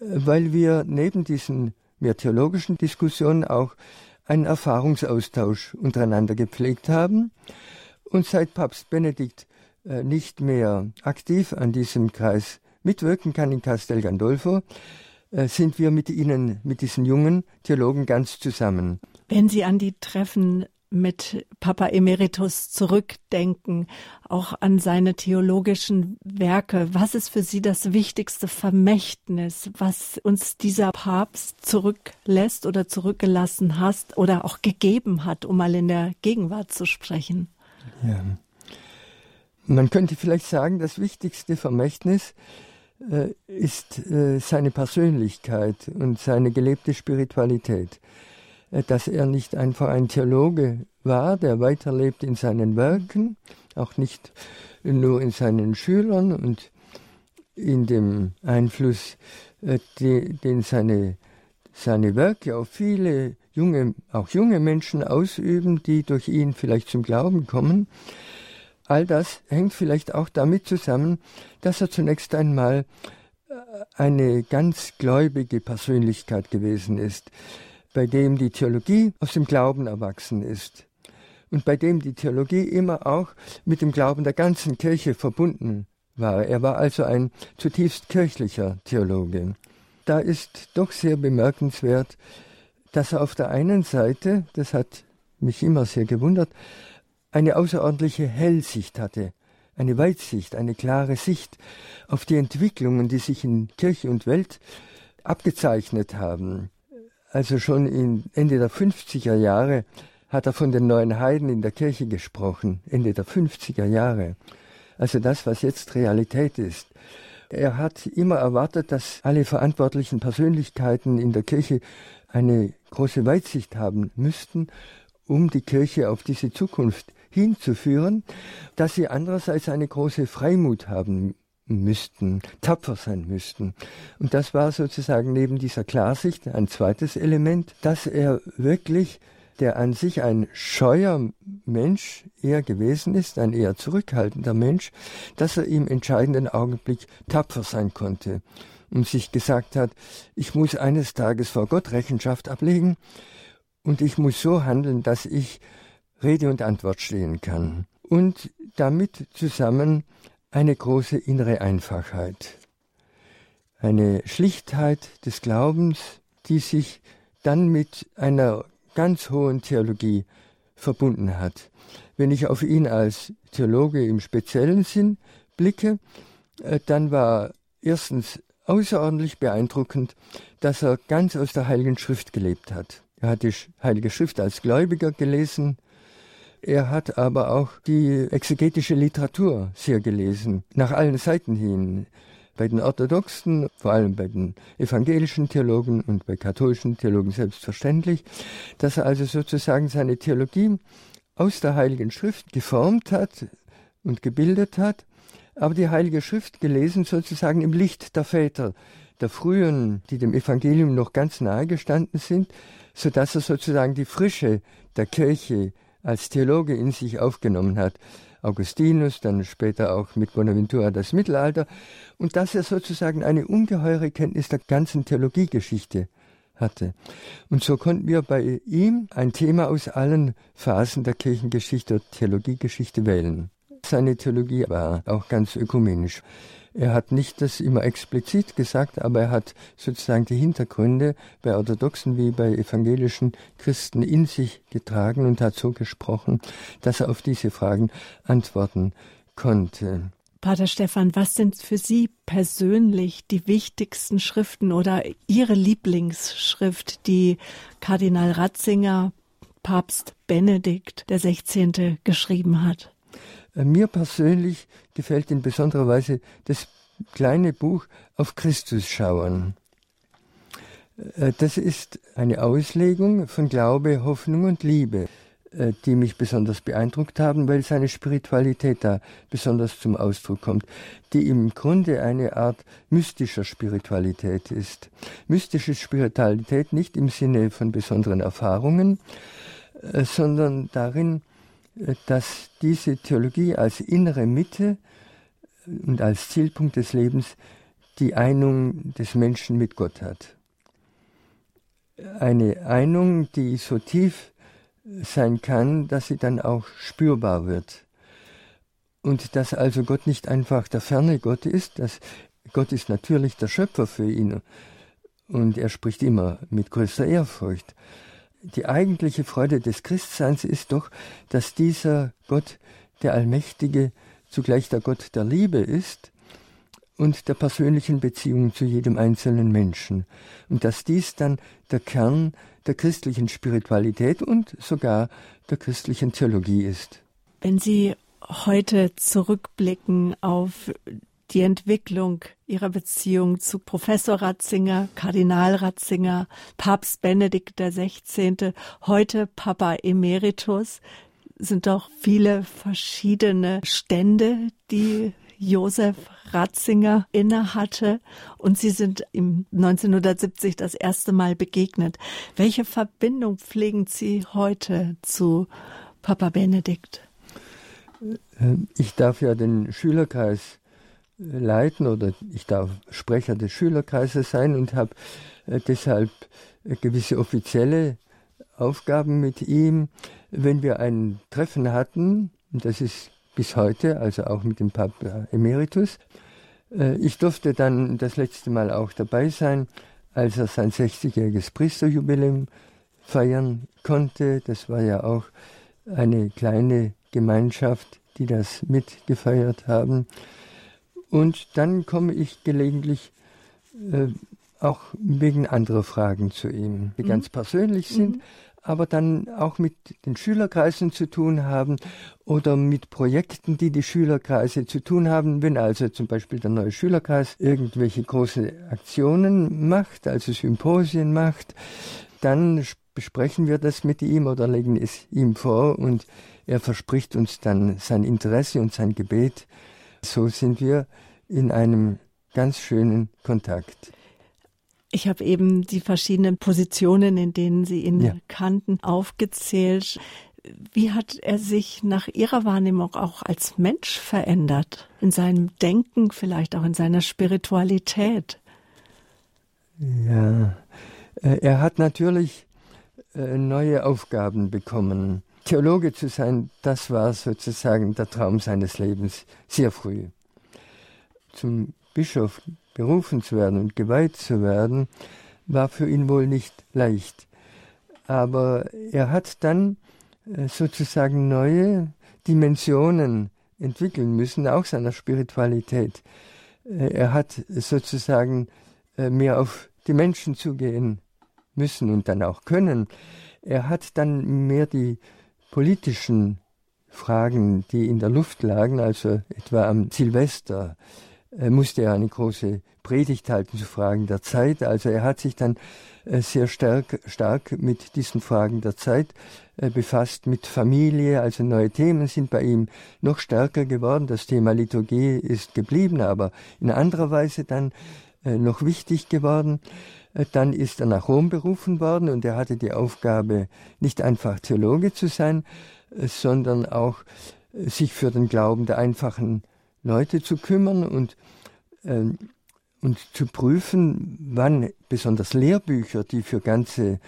weil wir neben diesen mehr theologischen Diskussionen auch einen Erfahrungsaustausch untereinander gepflegt haben. Und seit Papst Benedikt äh, nicht mehr aktiv an diesem Kreis mitwirken kann in Castel Gandolfo, äh, sind wir mit ihnen, mit diesen jungen Theologen ganz zusammen. Wenn Sie an die Treffen mit Papa Emeritus zurückdenken, auch an seine theologischen Werke. Was ist für Sie das wichtigste Vermächtnis, was uns dieser Papst zurücklässt oder zurückgelassen hat oder auch gegeben hat, um mal in der Gegenwart zu sprechen? Ja. Man könnte vielleicht sagen, das wichtigste Vermächtnis ist äh, seine Persönlichkeit und seine gelebte Spiritualität. Äh, dass er nicht einfach ein Theologe war, der weiterlebt in seinen Werken, auch nicht nur in seinen Schülern und in dem Einfluss, äh, den seine, seine Werke auf viele junge, auch junge Menschen ausüben, die durch ihn vielleicht zum Glauben kommen. All das hängt vielleicht auch damit zusammen, dass er zunächst einmal äh, eine ganz gläubige Persönlichkeit gewesen ist bei dem die Theologie aus dem Glauben erwachsen ist und bei dem die Theologie immer auch mit dem Glauben der ganzen Kirche verbunden war. Er war also ein zutiefst kirchlicher Theologe. Da ist doch sehr bemerkenswert, dass er auf der einen Seite, das hat mich immer sehr gewundert, eine außerordentliche Hellsicht hatte, eine Weitsicht, eine klare Sicht auf die Entwicklungen, die sich in Kirche und Welt abgezeichnet haben. Also schon in Ende der 50er Jahre hat er von den neuen Heiden in der Kirche gesprochen, Ende der 50er Jahre. Also das, was jetzt Realität ist. Er hat immer erwartet, dass alle verantwortlichen Persönlichkeiten in der Kirche eine große Weitsicht haben müssten, um die Kirche auf diese Zukunft hinzuführen, dass sie andererseits eine große Freimut haben müssten, tapfer sein müssten. Und das war sozusagen neben dieser Klarsicht ein zweites Element, dass er wirklich, der an sich ein scheuer Mensch eher gewesen ist, ein eher zurückhaltender Mensch, dass er im entscheidenden Augenblick tapfer sein konnte und sich gesagt hat, ich muss eines Tages vor Gott Rechenschaft ablegen und ich muss so handeln, dass ich Rede und Antwort stehen kann. Und damit zusammen eine große innere Einfachheit, eine Schlichtheit des Glaubens, die sich dann mit einer ganz hohen Theologie verbunden hat. Wenn ich auf ihn als Theologe im speziellen Sinn blicke, äh, dann war erstens außerordentlich beeindruckend, dass er ganz aus der Heiligen Schrift gelebt hat. Er hat die Heilige Schrift als Gläubiger gelesen, er hat aber auch die exegetische Literatur sehr gelesen, nach allen Seiten hin. Bei den Orthodoxen, vor allem bei den evangelischen Theologen und bei katholischen Theologen selbstverständlich, dass er also sozusagen seine Theologie aus der Heiligen Schrift geformt hat und gebildet hat, aber die Heilige Schrift gelesen sozusagen im Licht der Väter, der frühen, die dem Evangelium noch ganz nahe gestanden sind, so dass er sozusagen die Frische der Kirche als Theologe in sich aufgenommen hat. Augustinus, dann später auch mit Bonaventura das Mittelalter, und dass er sozusagen eine ungeheure Kenntnis der ganzen Theologiegeschichte hatte. Und so konnten wir bei ihm ein Thema aus allen Phasen der Kirchengeschichte und Theologiegeschichte wählen. Seine Theologie war auch ganz ökumenisch. Er hat nicht das immer explizit gesagt, aber er hat sozusagen die Hintergründe bei orthodoxen wie bei evangelischen Christen in sich getragen und hat so gesprochen, dass er auf diese Fragen antworten konnte. Pater Stefan, was sind für Sie persönlich die wichtigsten Schriften oder Ihre Lieblingsschrift, die Kardinal Ratzinger, Papst Benedikt der 16. geschrieben hat? Äh, mir persönlich gefällt in besonderer Weise das kleine Buch Auf Christus schauen. Äh, das ist eine Auslegung von Glaube, Hoffnung und Liebe, äh, die mich besonders beeindruckt haben, weil seine Spiritualität da besonders zum Ausdruck kommt, die im Grunde eine Art mystischer Spiritualität ist. Mystische Spiritualität nicht im Sinne von besonderen Erfahrungen, sondern darin, dass diese Theologie als innere Mitte und als Zielpunkt des Lebens die Einung des Menschen mit Gott hat. Eine Einung, die so tief sein kann, dass sie dann auch spürbar wird. Und dass also Gott nicht einfach der ferne Gott ist, dass Gott ist natürlich der Schöpfer für ihn und er spricht immer mit größter Ehrfurcht. Die eigentliche Freude des Christseins ist doch, dass dieser Gott, der Allmächtige, zugleich der Gott der Liebe ist und der persönlichen Beziehung zu jedem einzelnen Menschen. Und dass dies dann der Kern der christlichen Spiritualität und sogar der christlichen Theologie ist. Wenn Sie heute zurückblicken auf die Entwicklung ihrer Beziehung zu Professor Ratzinger, Kardinal Ratzinger, Papst Benedikt XVI., heute Papa Emeritus, sind doch viele verschiedene Stände, die Josef Ratzinger innehatte und Sie sind ihm 1970 das erste Mal begegnet. Welche Verbindung pflegen Sie heute zu Papa Benedikt? Ich darf ja den Schülerkreis leiten oder ich darf Sprecher des Schülerkreises sein und habe äh, deshalb äh, gewisse offizielle Aufgaben mit ihm. Wenn wir ein Treffen hatten, und das ist bis heute, also auch mit dem Papa Emeritus, äh, ich durfte dann das letzte Mal auch dabei sein, als er sein 60-jähriges Priesterjubiläum feiern konnte. Das war ja auch eine kleine Gemeinschaft, die das mitgefeiert haben. Und dann komme ich gelegentlich äh, auch wegen anderer Fragen zu ihm, die mhm. ganz persönlich sind, mhm. aber dann auch mit den Schülerkreisen zu tun haben oder mit Projekten, die die Schülerkreise zu tun haben. Wenn also zum Beispiel der neue Schülerkreis irgendwelche große Aktionen macht, also Symposien macht, dann besprechen wir das mit ihm oder legen es ihm vor und er verspricht uns dann sein Interesse und sein Gebet so sind wir in einem ganz schönen Kontakt. Ich habe eben die verschiedenen Positionen, in denen Sie ihn ja. kannten, aufgezählt. Wie hat er sich nach Ihrer Wahrnehmung auch als Mensch verändert? In seinem Denken, vielleicht auch in seiner Spiritualität? Ja, äh, er hat natürlich äh, neue Aufgaben bekommen. Theologe zu sein, das war sozusagen der Traum seines Lebens sehr früh. Zum Bischof berufen zu werden und geweiht zu werden, war für ihn wohl nicht leicht. Aber er hat dann äh, sozusagen neue Dimensionen entwickeln müssen, auch seiner Spiritualität. Äh, er hat sozusagen äh, mehr auf die Menschen zugehen müssen und dann auch können. Er hat dann mehr die politischen Fragen, die in der Luft lagen, also etwa am Silvester, äh, musste er eine große Predigt halten zu Fragen der Zeit. Also er hat sich dann äh, sehr stark, stark mit diesen Fragen der Zeit äh, befasst, mit Familie, also neue Themen sind bei ihm noch stärker geworden. Das Thema Liturgie ist geblieben, aber in anderer Weise dann noch wichtig geworden. Dann ist er nach Rom berufen worden und er hatte die Aufgabe, nicht einfach Theologe zu sein, sondern auch sich für den Glauben der einfachen Leute zu kümmern und, äh, und zu prüfen, wann besonders Lehrbücher, die für ganze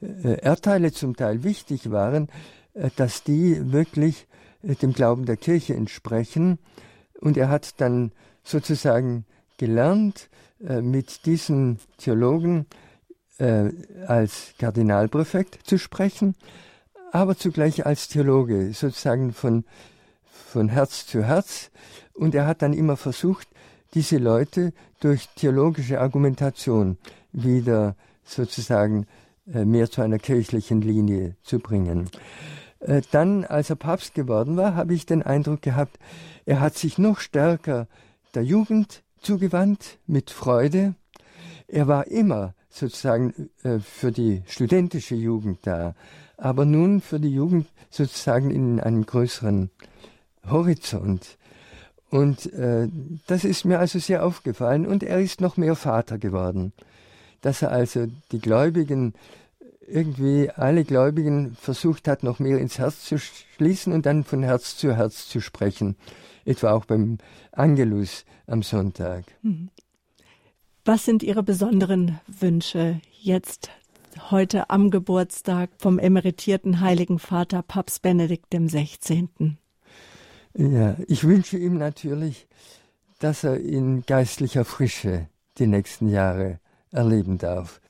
äh, Erdteile zum Teil wichtig waren, äh, dass die wirklich äh, dem Glauben der Kirche entsprechen. Und er hat dann sozusagen gelernt, äh, mit diesen Theologen äh, als Kardinalpräfekt zu sprechen, aber zugleich als Theologe, sozusagen von, von Herz zu Herz. Und er hat dann immer versucht, diese Leute durch theologische Argumentation wieder sozusagen äh, mehr zu einer kirchlichen Linie zu bringen. Dann, als er Papst geworden war, habe ich den Eindruck gehabt, er hat sich noch stärker der Jugend zugewandt mit Freude. Er war immer sozusagen äh, für die studentische Jugend da, aber nun für die Jugend sozusagen in einem größeren Horizont. Und äh, das ist mir also sehr aufgefallen und er ist noch mehr Vater geworden, dass er also die Gläubigen irgendwie alle Gläubigen versucht hat, noch mehr ins Herz zu schließen und dann von Herz zu Herz zu sprechen etwa auch beim Angelus am Sonntag. Mhm. Was sind Ihre besonderen Wünsche jetzt heute am Geburtstag vom emeritierten Heiligen Vater Papst Benedikt XVI.? Ja, ich wünsche ihm natürlich, dass er in geistlicher Frische die nächsten Jahre erleben darf.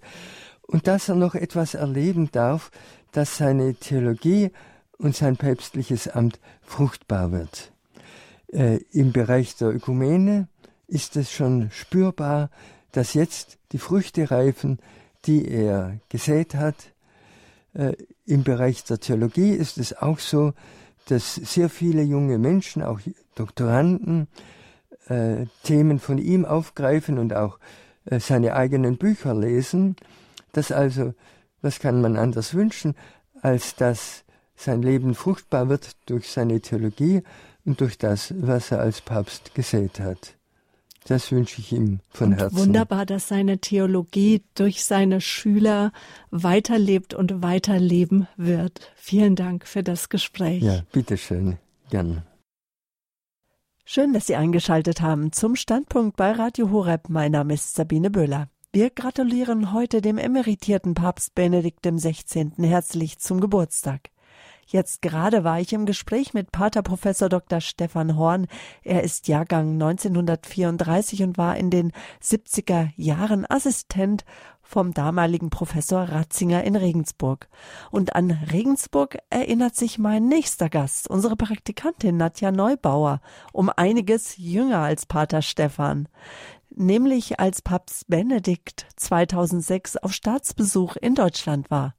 Und dass er noch etwas erleben darf, dass seine Theologie und sein päpstliches Amt fruchtbar wird. Äh, Im Bereich der Ökumene ist es schon spürbar, dass jetzt die Früchte reifen, die er gesät hat. Äh, Im Bereich der Theologie ist es auch so, dass sehr viele junge Menschen, auch Doktoranden, äh, Themen von ihm aufgreifen und auch äh, seine eigenen Bücher lesen. Das also, was kann man anders wünschen, als dass sein Leben fruchtbar wird durch seine Theologie und durch das, was er als Papst gesät hat. Das wünsche ich ihm von und Herzen. Wunderbar, dass seine Theologie durch seine Schüler weiterlebt und weiterleben wird. Vielen Dank für das Gespräch. Ja, bitteschön. Gern. Schön, dass Sie eingeschaltet haben zum Standpunkt bei Radio Horeb. Mein Name ist Sabine Böhler. Wir gratulieren heute dem emeritierten Papst Benedikt XVI. herzlich zum Geburtstag. Jetzt gerade war ich im Gespräch mit Pater Professor Dr. Stefan Horn. Er ist Jahrgang 1934 und war in den 70er Jahren Assistent vom damaligen Professor Ratzinger in Regensburg. Und an Regensburg erinnert sich mein nächster Gast, unsere Praktikantin Nadja Neubauer, um einiges jünger als Pater Stefan nämlich als Papst Benedikt 2006 auf Staatsbesuch in Deutschland war.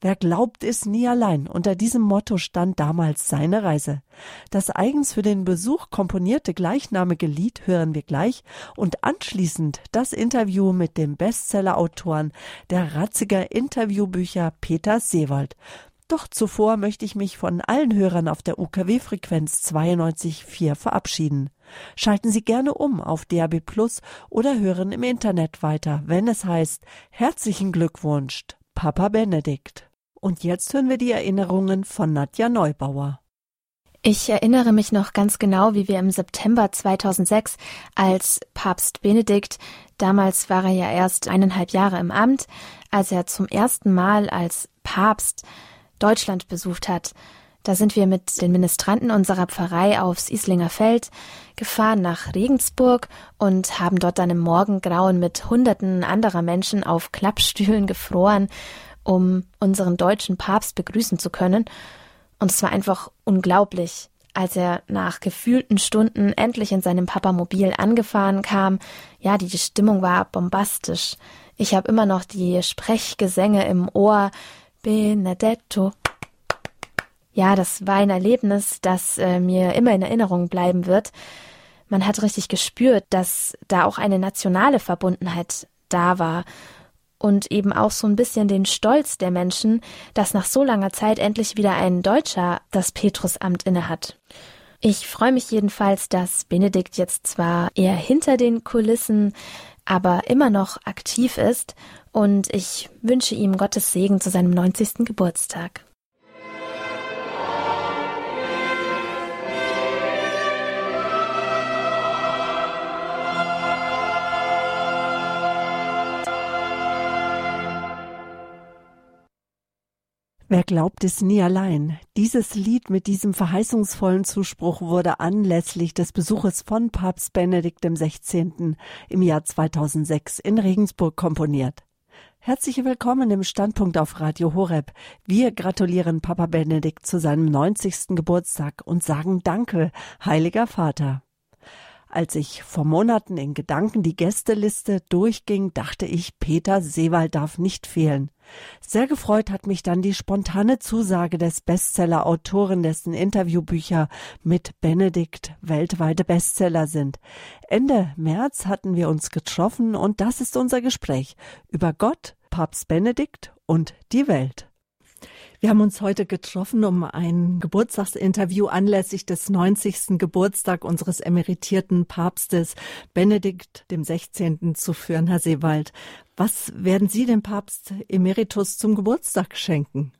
Wer glaubt, ist nie allein. Unter diesem Motto stand damals seine Reise. Das eigens für den Besuch komponierte gleichnamige Lied hören wir gleich und anschließend das Interview mit dem Bestsellerautoren der Ratziger Interviewbücher Peter Seewald. Doch zuvor möchte ich mich von allen Hörern auf der UKW-Frequenz 92.4 verabschieden. Schalten Sie gerne um auf DAB Plus oder hören im Internet weiter, wenn es heißt Herzlichen Glückwunsch, Papa Benedikt. Und jetzt hören wir die Erinnerungen von Nadja Neubauer. Ich erinnere mich noch ganz genau, wie wir im September 2006 als Papst Benedikt, damals war er ja erst eineinhalb Jahre im Amt, als er zum ersten Mal als Papst Deutschland besucht hat. Da sind wir mit den Ministranten unserer Pfarrei aufs Islinger Feld gefahren nach Regensburg und haben dort dann im Morgengrauen mit Hunderten anderer Menschen auf Klappstühlen gefroren, um unseren deutschen Papst begrüßen zu können. Und es war einfach unglaublich, als er nach gefühlten Stunden endlich in seinem Papamobil angefahren kam. Ja, die Stimmung war bombastisch. Ich habe immer noch die Sprechgesänge im Ohr. Benedetto, ja, das war ein Erlebnis, das äh, mir immer in Erinnerung bleiben wird. Man hat richtig gespürt, dass da auch eine nationale Verbundenheit da war und eben auch so ein bisschen den Stolz der Menschen, dass nach so langer Zeit endlich wieder ein Deutscher das Petrusamt innehat. Ich freue mich jedenfalls, dass Benedikt jetzt zwar eher hinter den Kulissen, aber immer noch aktiv ist und ich wünsche ihm Gottes Segen zu seinem 90. Geburtstag. Wer glaubt, ist nie allein. Dieses Lied mit diesem verheißungsvollen Zuspruch wurde anlässlich des Besuches von Papst Benedikt XVI. im Jahr 2006 in Regensburg komponiert. Herzlich willkommen im Standpunkt auf Radio Horeb. Wir gratulieren Papa Benedikt zu seinem 90. Geburtstag und sagen Danke, heiliger Vater. Als ich vor Monaten in Gedanken die Gästeliste durchging, dachte ich, Peter Seewald darf nicht fehlen. Sehr gefreut hat mich dann die spontane Zusage des Bestseller-Autoren, dessen Interviewbücher mit Benedikt weltweite Bestseller sind. Ende März hatten wir uns getroffen und das ist unser Gespräch über Gott, Papst Benedikt und die Welt. Wir haben uns heute getroffen, um ein Geburtstagsinterview anlässlich des 90. Geburtstag unseres emeritierten Papstes Benedikt dem 16. zu führen, Herr Seewald. Was werden Sie dem Papst Emeritus zum Geburtstag schenken?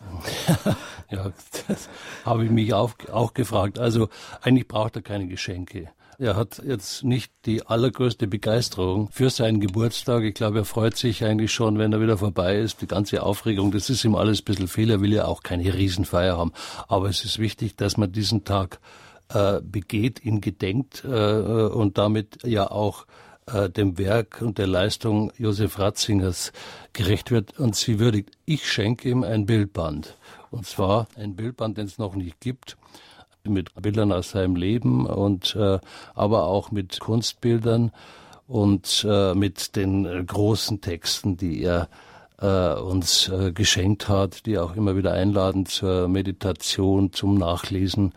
ja, das habe ich mich auch, auch gefragt. Also eigentlich braucht er keine Geschenke. Er hat jetzt nicht die allergrößte Begeisterung für seinen Geburtstag. Ich glaube, er freut sich eigentlich schon, wenn er wieder vorbei ist. Die ganze Aufregung, das ist ihm alles ein bisschen fehl. Er will ja auch keine Riesenfeier haben. Aber es ist wichtig, dass man diesen Tag äh, begeht, ihn gedenkt äh, und damit ja auch äh, dem Werk und der Leistung Josef Ratzingers gerecht wird und sie würdigt. Ich schenke ihm ein Bildband. Und zwar ein Bildband, den es noch nicht gibt, mit Bildern aus seinem Leben und äh, aber auch mit Kunstbildern und äh, mit den äh, großen Texten, die er äh, uns äh, geschenkt hat, die auch immer wieder einladen zur Meditation, zum Nachlesen.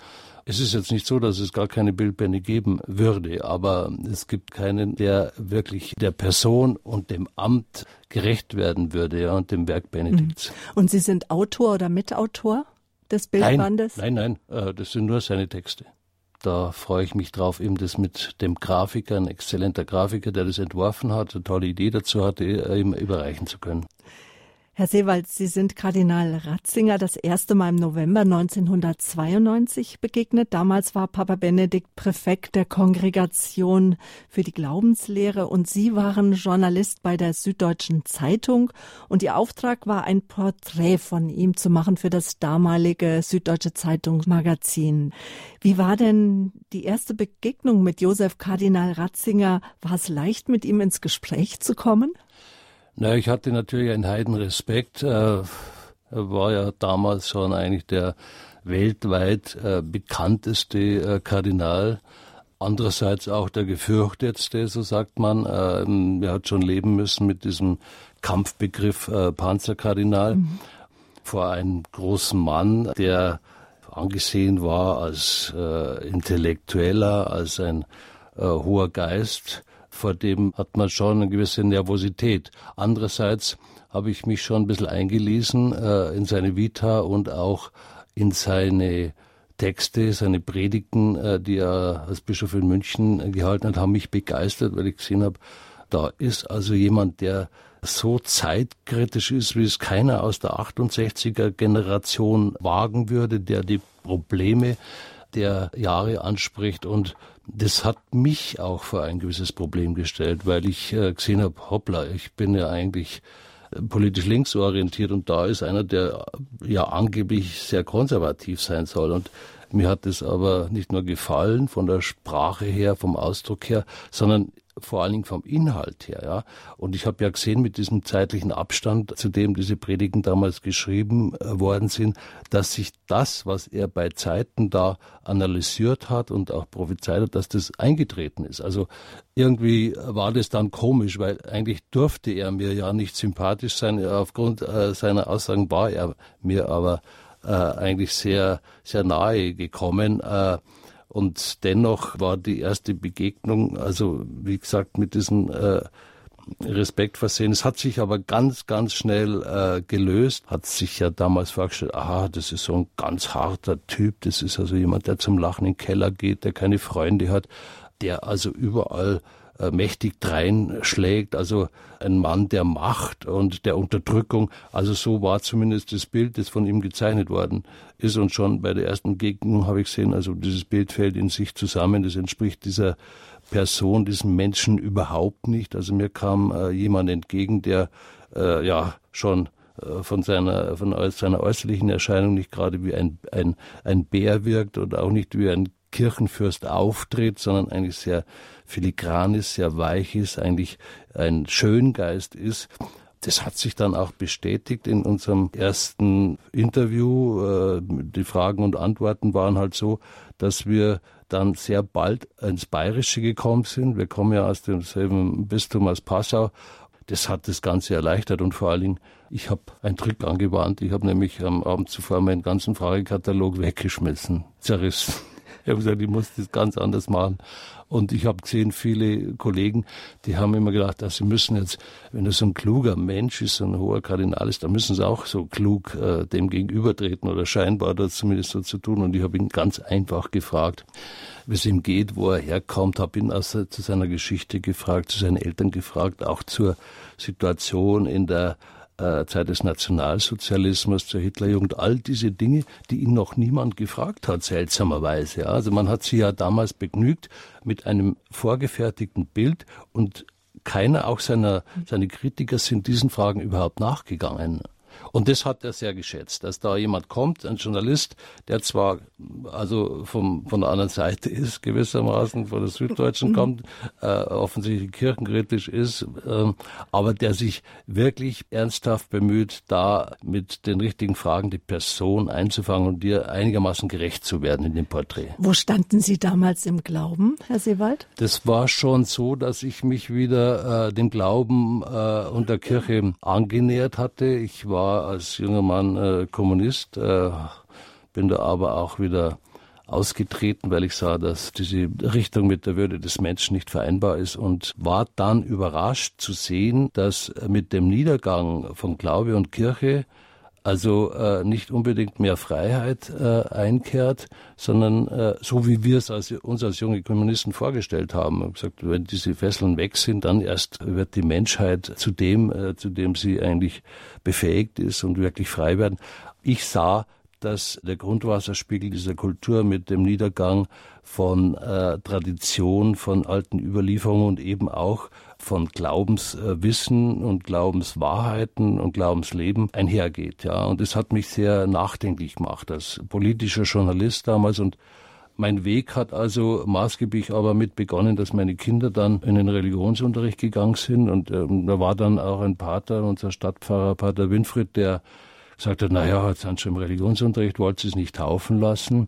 Es ist jetzt nicht so, dass es gar keine Bildbände geben würde, aber es gibt keinen, der wirklich der Person und dem Amt gerecht werden würde, ja, und dem Werk Benedikts. Mhm. Und Sie sind Autor oder Mitautor des Bildbandes? Nein, nein, nein, äh, das sind nur seine Texte. Da freue ich mich drauf, eben das mit dem Grafiker, ein exzellenter Grafiker, der das entworfen hat, eine tolle Idee dazu hatte, ihm überreichen zu können. Herr Seewald, Sie sind Kardinal Ratzinger das erste Mal im November 1992 begegnet. Damals war Papa Benedikt Präfekt der Kongregation für die Glaubenslehre und Sie waren Journalist bei der Süddeutschen Zeitung und Ihr Auftrag war, ein Porträt von ihm zu machen für das damalige Süddeutsche Zeitungsmagazin. Wie war denn die erste Begegnung mit Josef Kardinal Ratzinger? War es leicht, mit ihm ins Gespräch zu kommen? Na, ich hatte natürlich einen Heidenrespekt. Er war ja damals schon eigentlich der weltweit äh, bekannteste äh, Kardinal. Andererseits auch der gefürchtetste, so sagt man. Ähm, er hat schon leben müssen mit diesem Kampfbegriff äh, Panzerkardinal mhm. vor einem großen Mann, der angesehen war als äh, Intellektueller, als ein äh, hoher Geist vor dem hat man schon eine gewisse Nervosität. Andererseits habe ich mich schon ein bisschen eingelesen äh, in seine Vita und auch in seine Texte, seine Predigten, äh, die er als Bischof in München gehalten hat, haben mich begeistert, weil ich gesehen habe, da ist also jemand, der so zeitkritisch ist, wie es keiner aus der 68er Generation wagen würde, der die Probleme der Jahre anspricht und das hat mich auch vor ein gewisses Problem gestellt, weil ich äh, gesehen habe, hoppla, ich bin ja eigentlich äh, politisch linksorientiert und da ist einer, der äh, ja angeblich sehr konservativ sein soll. Und mir hat es aber nicht nur gefallen von der Sprache her, vom Ausdruck her, sondern vor allen Dingen vom Inhalt her. Ja. Und ich habe ja gesehen, mit diesem zeitlichen Abstand, zu dem diese Predigen damals geschrieben äh, worden sind, dass sich das, was er bei Zeiten da analysiert hat und auch prophezeit hat, dass das eingetreten ist. Also irgendwie war das dann komisch, weil eigentlich durfte er mir ja nicht sympathisch sein. Aufgrund äh, seiner Aussagen war er mir aber äh, eigentlich sehr, sehr nahe gekommen. Äh, und dennoch war die erste Begegnung, also wie gesagt, mit diesem äh, Respekt versehen. Es hat sich aber ganz, ganz schnell äh, gelöst. Hat sich ja damals vorgestellt, aha, das ist so ein ganz harter Typ. Das ist also jemand, der zum Lachen in den Keller geht, der keine Freunde hat, der also überall mächtig dreinschlägt, also ein Mann der Macht und der Unterdrückung. Also so war zumindest das Bild, das von ihm gezeichnet worden ist. Und schon bei der ersten Gegnung habe ich gesehen, also dieses Bild fällt in sich zusammen. Das entspricht dieser Person, diesem Menschen überhaupt nicht. Also mir kam äh, jemand entgegen, der äh, ja schon äh, von seiner, von seiner äußerlichen Erscheinung nicht gerade wie ein, ein, ein Bär wirkt oder auch nicht wie ein Kirchenfürst auftritt, sondern eigentlich sehr filigran ist, sehr weich ist, eigentlich ein Schöngeist ist. Das hat sich dann auch bestätigt in unserem ersten Interview. Äh, die Fragen und Antworten waren halt so, dass wir dann sehr bald ins Bayerische gekommen sind. Wir kommen ja aus demselben Bistum als Passau. Das hat das Ganze erleichtert und vor allen Dingen, ich habe einen Trick angewandt. Ich habe nämlich am Abend zuvor meinen ganzen Fragekatalog weggeschmissen, zerrissen. Ich habe gesagt, ich muss das ganz anders machen. Und ich habe gesehen, viele Kollegen, die haben immer gedacht, dass sie müssen jetzt, wenn er so ein kluger Mensch ist, so ein hoher Kardinal ist, dann müssen sie auch so klug äh, dem gegenübertreten oder scheinbar das zumindest so zu tun. Und ich habe ihn ganz einfach gefragt, wie es ihm geht, wo er herkommt, habe ihn also zu seiner Geschichte gefragt, zu seinen Eltern gefragt, auch zur Situation in der äh, Zeit des Nationalsozialismus, zur Hitlerjugend, all diese Dinge, die ihn noch niemand gefragt hat, seltsamerweise. Also man hat sich ja damals begnügt mit einem vorgefertigten Bild und keiner, auch seiner, seine Kritiker sind diesen Fragen überhaupt nachgegangen. Und das hat er sehr geschätzt, dass da jemand kommt, ein Journalist, der zwar also vom, von der anderen Seite ist, gewissermaßen von der Süddeutschen mhm. kommt, äh, offensichtlich kirchenkritisch ist, äh, aber der sich wirklich ernsthaft bemüht, da mit den richtigen Fragen die Person einzufangen und dir einigermaßen gerecht zu werden in dem Porträt. Wo standen Sie damals im Glauben, Herr Seewald? Das war schon so, dass ich mich wieder äh, dem Glauben äh, und der Kirche angenähert hatte. Ich war als junger Mann äh, Kommunist, äh, bin da aber auch wieder ausgetreten, weil ich sah, dass diese Richtung mit der Würde des Menschen nicht vereinbar ist und war dann überrascht zu sehen, dass mit dem Niedergang von Glaube und Kirche also äh, nicht unbedingt mehr Freiheit äh, einkehrt, sondern äh, so wie wir es als, uns als junge Kommunisten vorgestellt haben. Ich gesagt, wenn diese Fesseln weg sind, dann erst wird die Menschheit zu dem, äh, zu dem sie eigentlich befähigt ist und wirklich frei werden. Ich sah, dass der Grundwasserspiegel dieser Kultur mit dem Niedergang von äh, Tradition, von alten Überlieferungen und eben auch von Glaubenswissen und Glaubenswahrheiten und Glaubensleben einhergeht. Ja, und das hat mich sehr nachdenklich gemacht als politischer Journalist damals und mein Weg hat also maßgeblich aber mit begonnen, dass meine Kinder dann in den Religionsunterricht gegangen sind und ähm, da war dann auch ein Pater, unser Stadtpfarrer Pater Winfried, der sagte, na ja, jetzt sind schon im Religionsunterricht, wollt ihr es nicht taufen lassen?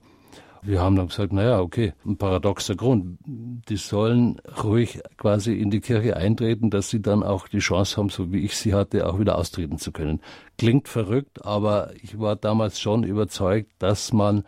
Wir haben dann gesagt, naja, okay, ein paradoxer Grund. Die sollen ruhig quasi in die Kirche eintreten, dass sie dann auch die Chance haben, so wie ich sie hatte, auch wieder austreten zu können. Klingt verrückt, aber ich war damals schon überzeugt, dass man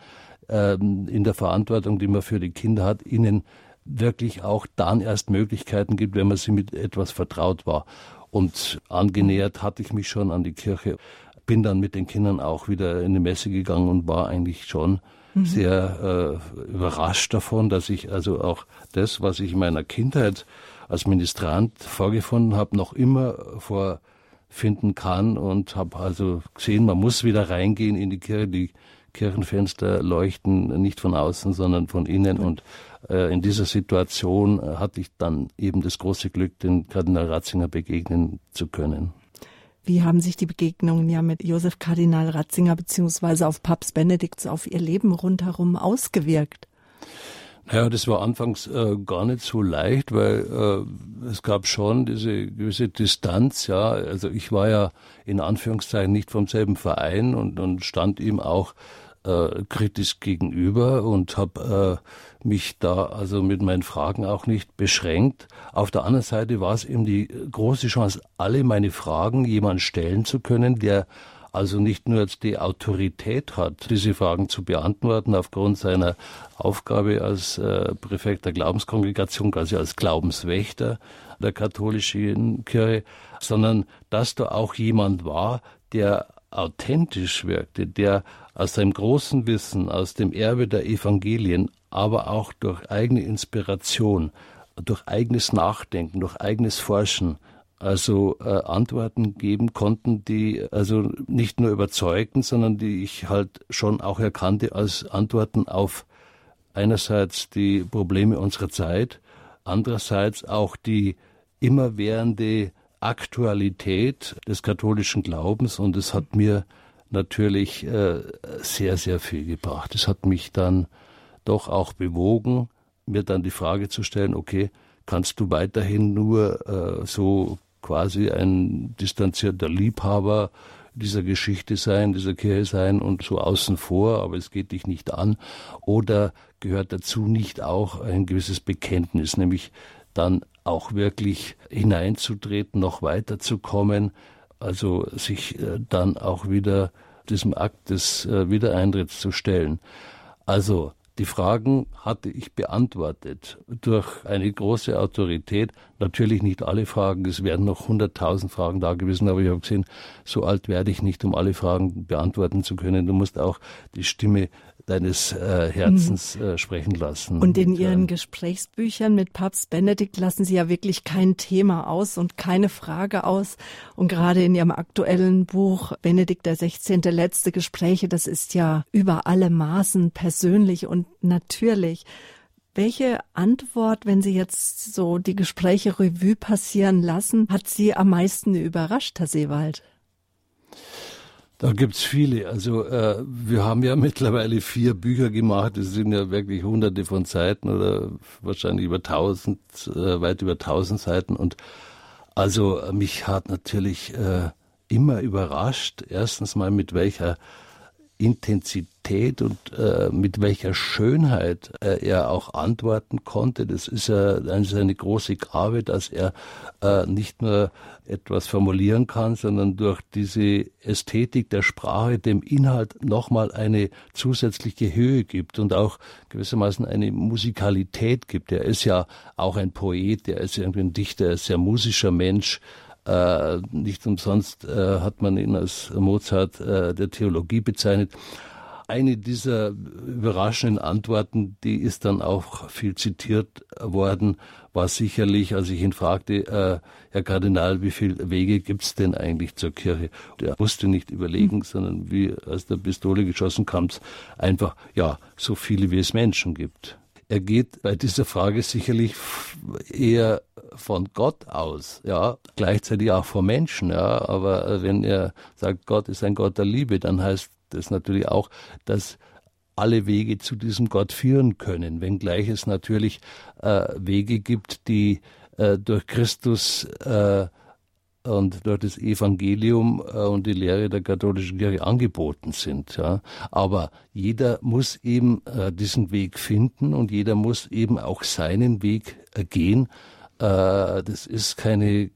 ähm, in der Verantwortung, die man für die Kinder hat, ihnen wirklich auch dann erst Möglichkeiten gibt, wenn man sie mit etwas vertraut war. Und angenähert hatte ich mich schon an die Kirche, bin dann mit den Kindern auch wieder in die Messe gegangen und war eigentlich schon mhm. sehr äh, überrascht davon, dass ich also auch das, was ich in meiner Kindheit als Ministrant vorgefunden habe, noch immer vorfinden kann und habe also gesehen, man muss wieder reingehen in die Kirche. Die Kirchenfenster leuchten nicht von außen, sondern von innen. Und äh, in dieser Situation hatte ich dann eben das große Glück, den Kardinal Ratzinger begegnen zu können. Wie haben sich die Begegnungen ja mit Josef Kardinal Ratzinger beziehungsweise auf Papst Benedikt auf ihr Leben rundherum ausgewirkt? Naja, das war anfangs äh, gar nicht so leicht, weil äh, es gab schon diese gewisse Distanz, ja. Also ich war ja in Anführungszeichen nicht vom selben Verein und, und stand ihm auch äh, kritisch gegenüber und habe äh, mich da also mit meinen Fragen auch nicht beschränkt. Auf der anderen Seite war es eben die große Chance, alle meine Fragen jemand stellen zu können, der also nicht nur jetzt die Autorität hat, diese Fragen zu beantworten aufgrund seiner Aufgabe als äh, Präfekt der Glaubenskongregation, quasi als Glaubenswächter der katholischen Kirche, sondern dass da auch jemand war, der authentisch wirkte, der aus seinem großen Wissen, aus dem Erbe der Evangelien, aber auch durch eigene Inspiration, durch eigenes Nachdenken, durch eigenes Forschen, also äh, Antworten geben konnten, die also nicht nur überzeugen, sondern die ich halt schon auch erkannte als Antworten auf einerseits die Probleme unserer Zeit, andererseits auch die immerwährende Aktualität des katholischen Glaubens. Und es hat mir natürlich äh, sehr, sehr viel gebracht. Es hat mich dann doch auch bewogen, mir dann die Frage zu stellen, okay, kannst du weiterhin nur äh, so quasi ein distanzierter Liebhaber dieser Geschichte sein, dieser Kirche sein und so außen vor, aber es geht dich nicht an? Oder gehört dazu nicht auch ein gewisses Bekenntnis, nämlich dann auch wirklich hineinzutreten, noch weiterzukommen, also sich äh, dann auch wieder diesem Akt des äh, Wiedereintritts zu stellen. Also die Fragen hatte ich beantwortet durch eine große Autorität. Natürlich nicht alle Fragen, es wären noch hunderttausend Fragen da gewesen, aber ich habe gesehen, so alt werde ich nicht, um alle Fragen beantworten zu können. Du musst auch die Stimme deines äh, Herzens mhm. äh, sprechen lassen. Und in Ihren Gesprächsbüchern mit Papst Benedikt lassen Sie ja wirklich kein Thema aus und keine Frage aus. Und gerade in Ihrem aktuellen Buch Benedikt der 16. letzte Gespräche, das ist ja über alle Maßen persönlich und natürlich. Welche Antwort, wenn Sie jetzt so die Gespräche Revue passieren lassen, hat Sie am meisten überrascht, Herr Seewald? Da gibt's viele. Also äh, wir haben ja mittlerweile vier Bücher gemacht. Das sind ja wirklich hunderte von Seiten oder wahrscheinlich über tausend, äh, weit über tausend Seiten. Und also mich hat natürlich äh, immer überrascht, erstens mal mit welcher Intensität und äh, mit welcher Schönheit äh, er auch antworten konnte. Das ist ja eine große Gabe, dass er äh, nicht nur etwas formulieren kann, sondern durch diese Ästhetik der Sprache dem Inhalt nochmal eine zusätzliche Höhe gibt und auch gewissermaßen eine Musikalität gibt. Er ist ja auch ein Poet, er ist irgendwie ein Dichter, er ist ein sehr musischer Mensch. Äh, nicht umsonst äh, hat man ihn als Mozart äh, der Theologie bezeichnet. Eine dieser überraschenden Antworten, die ist dann auch viel zitiert worden, war sicherlich, als ich ihn fragte, äh, Herr Kardinal, wie viele Wege gibt's denn eigentlich zur Kirche? Der musste nicht überlegen, mhm. sondern wie aus der Pistole geschossen kam's einfach, ja, so viele wie es Menschen gibt. Er geht bei dieser Frage sicherlich eher von Gott aus, ja, gleichzeitig auch von Menschen, ja, aber wenn er sagt, Gott ist ein Gott der Liebe, dann heißt das natürlich auch, dass alle Wege zu diesem Gott führen können, wenngleich es natürlich äh, Wege gibt, die äh, durch Christus äh, und dort das Evangelium äh, und die Lehre der katholischen Kirche angeboten sind. Ja. Aber jeder muss eben äh, diesen Weg finden und jeder muss eben auch seinen Weg äh, gehen. Das ist keine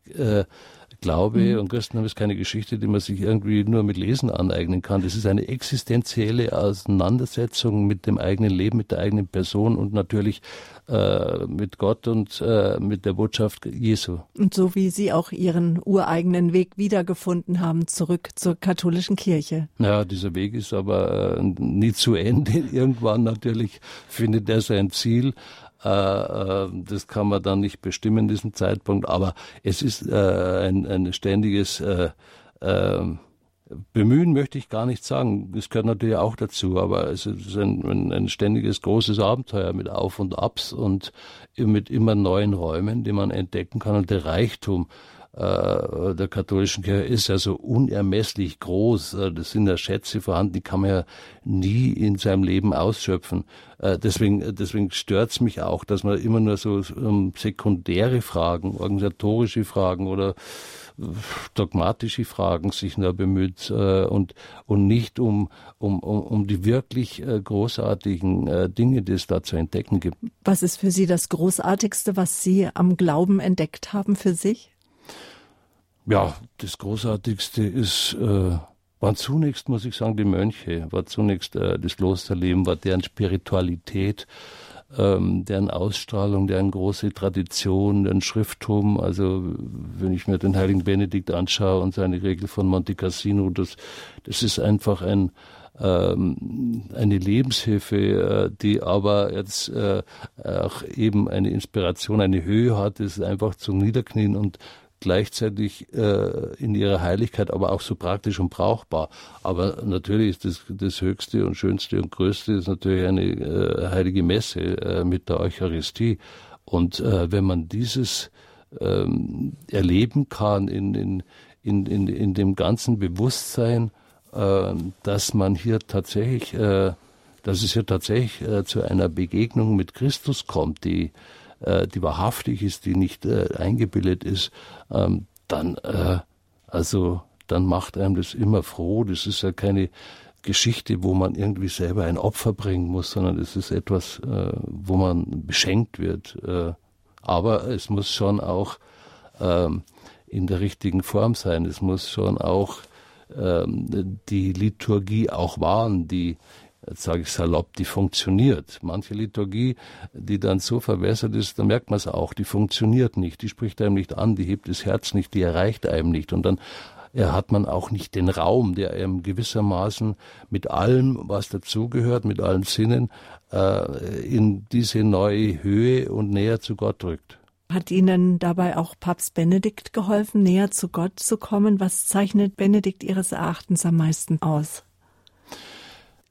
Glaube mhm. und Christentum ist keine Geschichte, die man sich irgendwie nur mit Lesen aneignen kann. Das ist eine existenzielle Auseinandersetzung mit dem eigenen Leben, mit der eigenen Person und natürlich äh, mit Gott und äh, mit der Botschaft Jesu. Und so wie Sie auch Ihren ureigenen Weg wiedergefunden haben, zurück zur katholischen Kirche. Ja, dieser Weg ist aber äh, nie zu Ende. Irgendwann natürlich findet er sein Ziel. Äh, äh, das kann man dann nicht bestimmen in diesem Zeitpunkt, aber es ist äh, ein, ein ständiges Bemühen möchte ich gar nicht sagen. Das gehört natürlich auch dazu, aber es ist ein, ein, ständiges großes Abenteuer mit Auf und Abs und mit immer neuen Räumen, die man entdecken kann. Und der Reichtum der katholischen Kirche ist ja so unermesslich groß. Äh, das sind ja Schätze vorhanden, die kann man ja nie in seinem Leben ausschöpfen. Äh, deswegen, deswegen stört's mich auch, dass man immer nur so um sekundäre Fragen, organisatorische Fragen oder dogmatische Fragen sich nur bemüht äh, und, und nicht um, um, um, die wirklich äh, großartigen äh, Dinge, die es da zu entdecken gibt. Was ist für Sie das Großartigste, was Sie am Glauben entdeckt haben für sich? Ja, das Großartigste ist, äh, waren zunächst, muss ich sagen, die Mönche, war zunächst äh, das Klosterleben, war deren Spiritualität, ähm, deren Ausstrahlung, deren große Tradition, deren Schrifttum. Also wenn ich mir den heiligen Benedikt anschaue und seine Regel von Monte Cassino, das, das ist einfach ein, ähm, eine Lebenshilfe, äh, die aber jetzt äh, auch eben eine Inspiration, eine Höhe hat, ist einfach zum Niederknien und gleichzeitig äh, in ihrer Heiligkeit, aber auch so praktisch und brauchbar. Aber natürlich ist das, das Höchste und Schönste und Größte ist natürlich eine äh, heilige Messe äh, mit der Eucharistie. Und äh, wenn man dieses ähm, erleben kann in, in, in, in, in dem ganzen Bewusstsein, äh, dass man hier tatsächlich, äh, dass es hier tatsächlich zu einer Begegnung mit Christus kommt, die die wahrhaftig ist, die nicht äh, eingebildet ist, ähm, dann, äh, also, dann macht einem das immer froh. Das ist ja keine Geschichte, wo man irgendwie selber ein Opfer bringen muss, sondern es ist etwas, äh, wo man beschenkt wird. Äh, aber es muss schon auch ähm, in der richtigen Form sein. Es muss schon auch ähm, die Liturgie auch wahren, die jetzt sage ich salopp, die funktioniert. Manche Liturgie, die dann so verwässert ist, da merkt man es auch, die funktioniert nicht, die spricht einem nicht an, die hebt das Herz nicht, die erreicht einem nicht. Und dann er hat man auch nicht den Raum, der ihm gewissermaßen mit allem, was dazugehört, mit allen Sinnen, äh, in diese neue Höhe und näher zu Gott drückt. Hat Ihnen dabei auch Papst Benedikt geholfen, näher zu Gott zu kommen? Was zeichnet Benedikt Ihres Erachtens am meisten aus?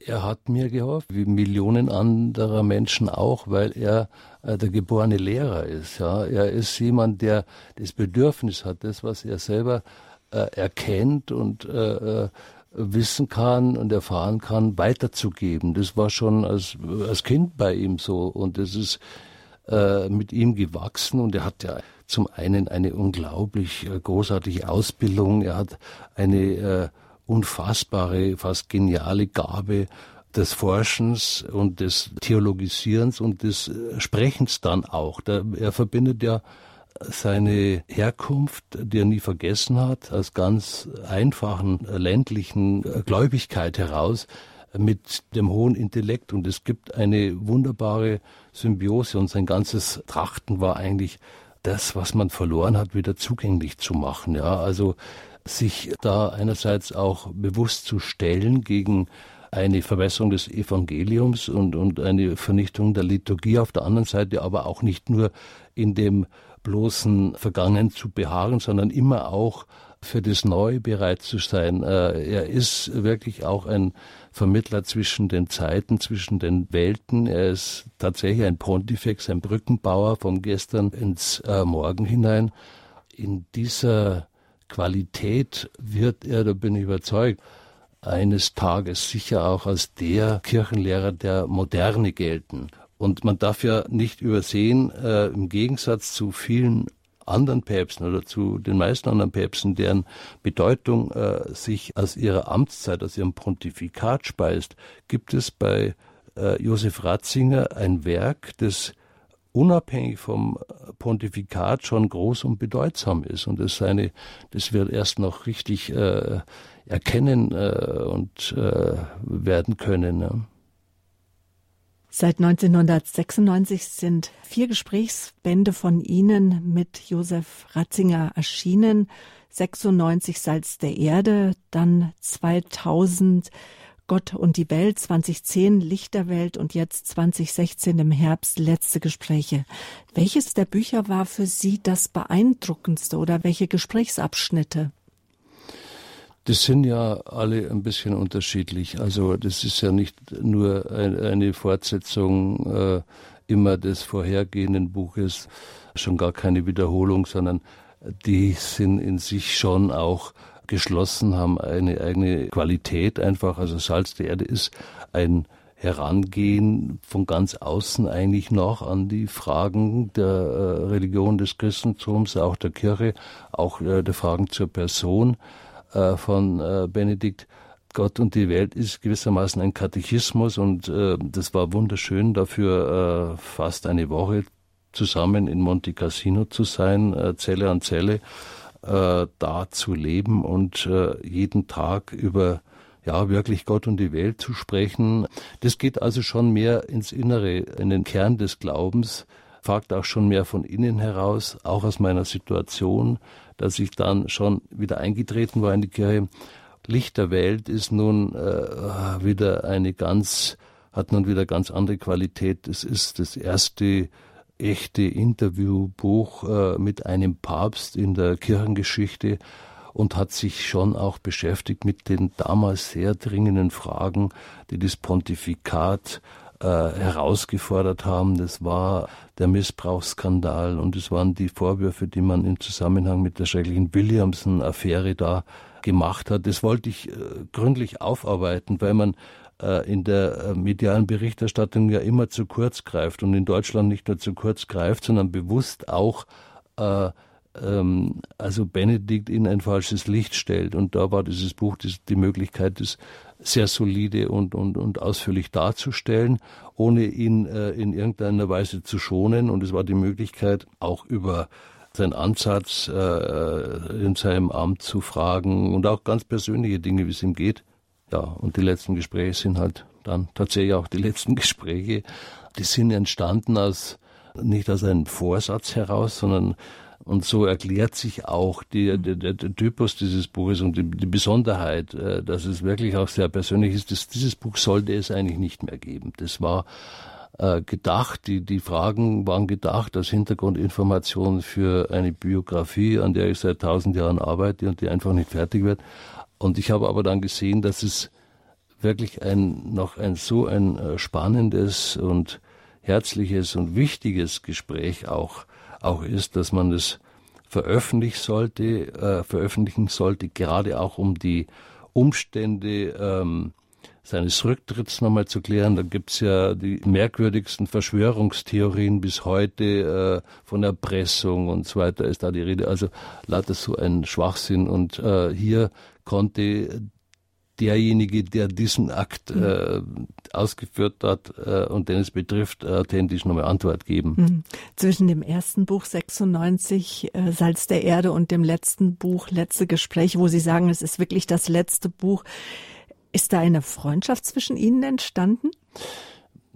Er hat mir geholfen, wie Millionen anderer Menschen auch, weil er äh, der geborene Lehrer ist. Ja, er ist jemand, der das Bedürfnis hat, das, was er selber äh, erkennt und äh, äh wissen kann und erfahren kann, weiterzugeben. Das war schon als, als Kind bei ihm so und das ist äh, mit ihm gewachsen und er hat ja zum einen eine unglaublich äh, großartige Ausbildung, er hat eine äh, unfassbare, fast geniale Gabe des Forschens und des Theologisierens und des äh, Sprechens dann auch. er verbindet ja seine Herkunft, die er nie vergessen hat, aus ganz einfachen äh, ländlichen äh, Gläubigkeit heraus mit dem hohen Intellekt und es gibt eine wunderbare Symbiose und sein ganzes Trachten war eigentlich das, was man verloren hat, wieder zugänglich zu machen. Ja, also sich da einerseits auch bewusst zu stellen gegen eine Verbesserung des Evangeliums und, und eine Vernichtung der Liturgie auf der anderen Seite, aber auch nicht nur in dem bloßen Vergangenen zu beharren, sondern immer auch für das Neue bereit zu sein. Äh, er ist wirklich auch ein Vermittler zwischen den Zeiten, zwischen den Welten. Er ist tatsächlich ein Pontifex, ein Brückenbauer vom Gestern ins äh, Morgen hinein. In dieser Qualität wird er, da bin ich überzeugt, eines Tages sicher auch als der Kirchenlehrer der Moderne gelten. Und man darf ja nicht übersehen, äh, im Gegensatz zu vielen anderen Päpsten oder zu den meisten anderen Päpsten, deren Bedeutung äh, sich aus ihrer Amtszeit, aus ihrem Pontifikat speist, gibt es bei äh, Josef Ratzinger ein Werk, das unabhängig vom Pontifikat schon groß und bedeutsam ist und das seine, das wird erst noch richtig äh, erkennen äh, und äh, werden können. Ja. Seit 1996 sind vier Gesprächsbände von Ihnen mit Josef Ratzinger erschienen. 96 Salz der Erde, dann 2000 Gott und die Welt, 2010 Lichterwelt und jetzt 2016 im Herbst letzte Gespräche. Welches der Bücher war für Sie das beeindruckendste oder welche Gesprächsabschnitte? Das sind ja alle ein bisschen unterschiedlich. Also das ist ja nicht nur eine Fortsetzung äh, immer des vorhergehenden Buches, schon gar keine Wiederholung, sondern die sind in sich schon auch geschlossen, haben eine eigene Qualität einfach. Also Salz der Erde ist ein Herangehen von ganz außen eigentlich noch an die Fragen der äh, Religion des Christentums, auch der Kirche, auch äh, der Fragen zur Person äh, von Benedikt. Gott und die Welt ist gewissermaßen ein Katechismus und das war wunderschön, dafür fast eine Woche zusammen in Monte Cassino zu sein, Zelle an Zelle, äh, da zu leben und äh, jeden Tag über ja, wirklich Gott und die Welt zu sprechen. Das geht also schon mehr ins Innere, in den Kern des Glaubens, fragt auch schon mehr von innen heraus, auch aus meiner Situation, dass ich dann schon wieder eingetreten war in die Kirche. Licht der Welt ist nun äh, wieder eine ganz, hat nun wieder ganz andere Qualität. Es ist das erste echte Interviewbuch äh, mit einem Papst in der Kirchengeschichte und hat sich schon auch beschäftigt mit den damals sehr dringenden Fragen, die das Pontifikat äh, herausgefordert haben. Das war der Missbrauchsskandal und es waren die Vorwürfe, die man im Zusammenhang mit der schrecklichen Williamson-Affäre da gemacht hat. Das wollte ich äh, gründlich aufarbeiten, weil man in der äh, medialen Berichterstattung ja immer zu kurz greift und in Deutschland nicht nur zu kurz greift, sondern bewusst auch äh, ähm, also Benedikt in ein falsches Licht stellt. Und da war dieses Buch die, die Möglichkeit, das sehr solide und, und, und ausführlich darzustellen, ohne ihn äh, in irgendeiner Weise zu schonen. Und es war die Möglichkeit, auch über seinen Ansatz äh, in seinem Amt zu fragen und auch ganz persönliche Dinge, wie es ihm geht. Ja, und die letzten Gespräche sind halt dann tatsächlich auch die letzten Gespräche. Die sind entstanden aus, nicht aus einem Vorsatz heraus, sondern Und so erklärt sich auch die, der, der, der Typus dieses Buches und die, die Besonderheit, äh, dass es wirklich auch sehr persönlich ist. Dass dieses Buch sollte es eigentlich nicht mehr geben. Das war äh, gedacht, die, die Fragen waren gedacht als Hintergrundinformation für eine Biografie, an der ich seit tausend Jahren arbeite und die einfach nicht fertig wird. Und ich habe aber dann gesehen, dass es wirklich ein, noch ein so ein äh, spannendes und herzliches und wichtiges Gespräch auch auch ist, dass man es veröffentlichen sollte, äh, veröffentlichen sollte, gerade auch um die Umstände ähm, seines Rücktritts nochmal zu klären. Da gibt's ja die merkwürdigsten Verschwörungstheorien bis heute äh, von Erpressung und so weiter ist da die Rede. Also lauter so ein Schwachsinn. Und äh, hier konnte derjenige, der diesen Akt mhm. äh, ausgeführt hat äh, und den es betrifft, authentisch nochmal Antwort geben. Mhm. Zwischen dem ersten Buch 96, äh, Salz der Erde, und dem letzten Buch, Letzte Gespräche, wo Sie sagen, es ist wirklich das letzte Buch, ist da eine Freundschaft zwischen Ihnen entstanden?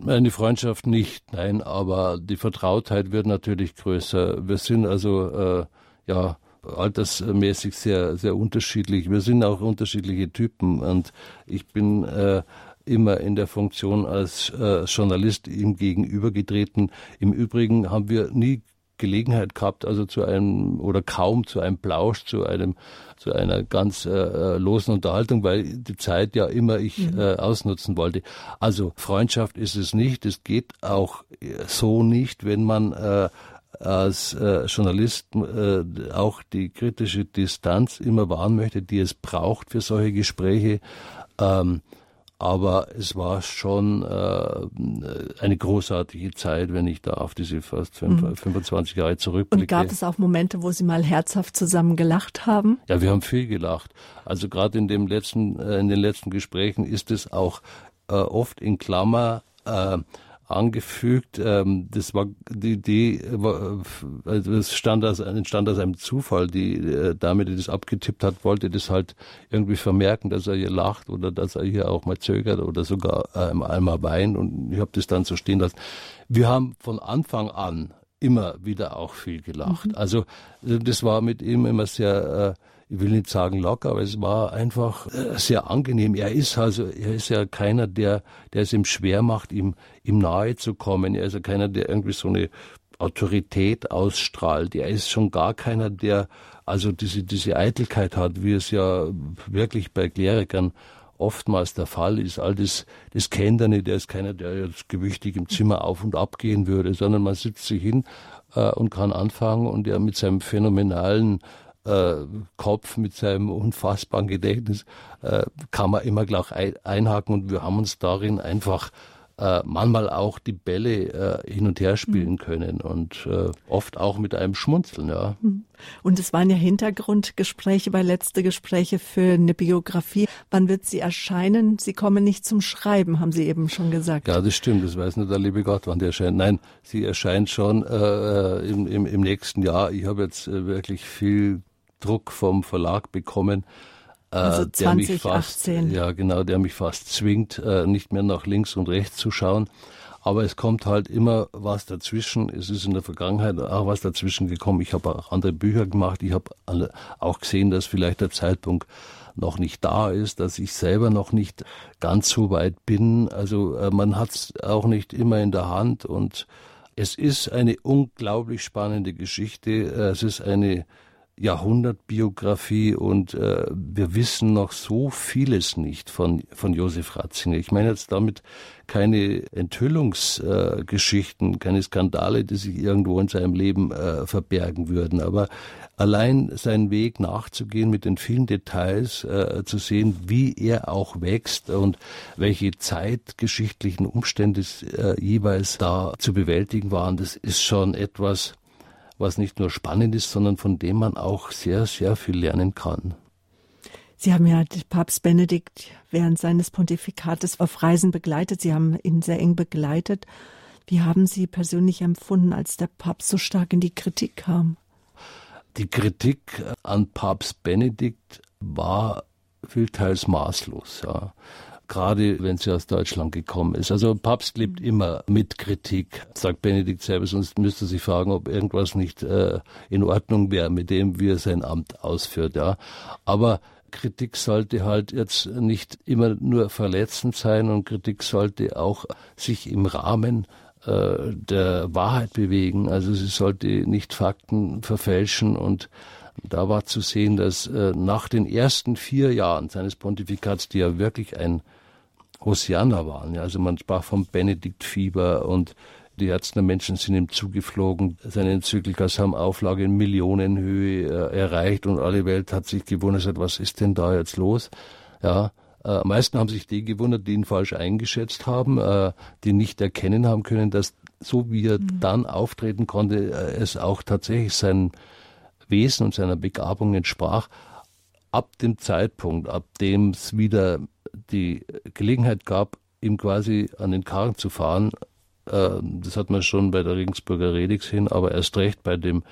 Eine Freundschaft nicht, nein, aber die Vertrautheit wird natürlich größer. Wir sind also, äh, ja, altersmäßig sehr, sehr unterschiedlich. Wir sind auch unterschiedliche Typen und ich bin äh, immer in der Funktion als äh, Journalist ihm gegenübergetreten. Im Übrigen haben wir nie Gelegenheit gehabt, also zu einem oder kaum zu einem Plausch, zu einem zu einer ganz äh, äh losen Unterhaltung, weil die Zeit ja immer ich mhm. äh, ausnutzen wollte. Also Freundschaft ist es nicht. Es geht auch so nicht, wenn man äh, als äh, Journalist äh, auch die kritische Distanz immer wahren möchte, die es braucht für solche Gespräche. Ähm, aber es war schon äh, eine großartige Zeit, wenn ich da auf diese fast 25 mhm. Jahre zurückblicke. Und gab es auch Momente, wo Sie mal herzhaft zusammen gelacht haben? Ja, wir haben viel gelacht. Also gerade in dem letzten, äh, in den letzten Gesprächen ist es auch äh, oft in Klammer äh, angefügt. Ähm, das war die Idee, also es stand aus, entstand aus einem Zufall. Die äh, Dame, die das abgetippt hat, wollte das halt irgendwie vermerken, dass er hier lacht oder dass er hier auch mal zögert oder sogar äh, einmal weint. Und ich habe das dann so stehen lassen. Wir haben von Anfang an immer wieder auch viel gelacht. Mhm. Also das war mit ihm immer sehr äh, ich will nicht sagen locker, aber es war einfach äh, sehr angenehm. Er ist also, er ist ja keiner, der, der es ihm schwer macht, ihm, ihm nahe zu kommen. Er ist ja keiner, der irgendwie so eine Autorität ausstrahlt. Er ist schon gar keiner, der also diese, diese Eitelkeit hat, wie es ja wirklich bei Klerikern oftmals der Fall ist. All das, das kennt er nicht. Er ist keiner, der jetzt gewichtig im Zimmer auf und ab gehen würde, sondern man sitzt sich hin äh, und kann anfangen und er mit seinem phänomenalen Kopf mit seinem unfassbaren Gedächtnis äh, kann man immer gleich einhaken und wir haben uns darin einfach äh, manchmal auch die Bälle äh, hin und her spielen mhm. können und äh, oft auch mit einem Schmunzeln, ja. Mhm. Und es waren ja Hintergrundgespräche bei letzte Gespräche für eine Biografie. Wann wird sie erscheinen? Sie kommen nicht zum Schreiben, haben Sie eben schon gesagt. Ja, das stimmt. Das weiß nur der liebe Gott, wann die erscheint. Nein, sie erscheint schon äh, im, im, im nächsten Jahr. Ich habe jetzt äh, wirklich viel Druck vom Verlag bekommen. Äh, also 2018. Der mich fast, ja, genau, der mich fast zwingt, äh, nicht mehr nach links und rechts zu schauen. Aber es kommt halt immer was dazwischen. Es ist in der Vergangenheit auch was dazwischen gekommen. Ich habe auch andere Bücher gemacht. Ich habe auch gesehen, dass vielleicht der Zeitpunkt noch nicht da ist, dass ich selber noch nicht ganz so weit bin. Also äh, man hat es auch nicht immer in der Hand und es ist eine unglaublich spannende Geschichte. Es ist eine Jahrhundertbiografie und äh, wir wissen noch so vieles nicht von, von Josef Ratzinger. Ich meine jetzt damit keine Enthüllungsgeschichten, äh, keine Skandale, die sich irgendwo in seinem Leben äh, verbergen würden, aber allein seinen Weg nachzugehen mit den vielen Details, äh, zu sehen, wie er auch wächst und welche zeitgeschichtlichen Umstände äh, jeweils da zu bewältigen waren, das ist schon etwas, was nicht nur spannend ist, sondern von dem man auch sehr, sehr viel lernen kann. Sie haben ja Papst Benedikt während seines Pontifikates auf Reisen begleitet. Sie haben ihn sehr eng begleitet. Wie haben Sie persönlich empfunden, als der Papst so stark in die Kritik kam? Die Kritik an Papst Benedikt war vielteils maßlos. Ja gerade wenn sie aus Deutschland gekommen ist. Also Papst lebt mhm. immer mit Kritik, sagt Benedikt selber, sonst müsste sich fragen, ob irgendwas nicht äh, in Ordnung wäre, mit dem wie er sein Amt ausführt. Ja, aber Kritik sollte halt jetzt nicht immer nur verletzend sein und Kritik sollte auch sich im Rahmen äh, der Wahrheit bewegen. Also sie sollte nicht Fakten verfälschen und da war zu sehen, dass äh, nach den ersten vier Jahren seines Pontifikats, die ja wirklich ein Hosianna waren, ja, also man sprach vom Benediktfieber und die Herzen der Menschen sind ihm zugeflogen. Seine Enzyklikas haben Auflage in Millionenhöhe äh, erreicht und alle Welt hat sich gewundert, was ist denn da jetzt los? Ja, äh, am meisten haben sich die gewundert, die ihn falsch eingeschätzt haben, äh, die nicht erkennen haben können, dass so wie er mhm. dann auftreten konnte, es auch tatsächlich sein Wesen und seiner Begabung entsprach. Ab dem Zeitpunkt, ab dem es wieder die Gelegenheit gab, ihm quasi an den Karren zu fahren, ähm, das hat man schon bei der Regensburger Rede gesehen, aber erst recht bei dem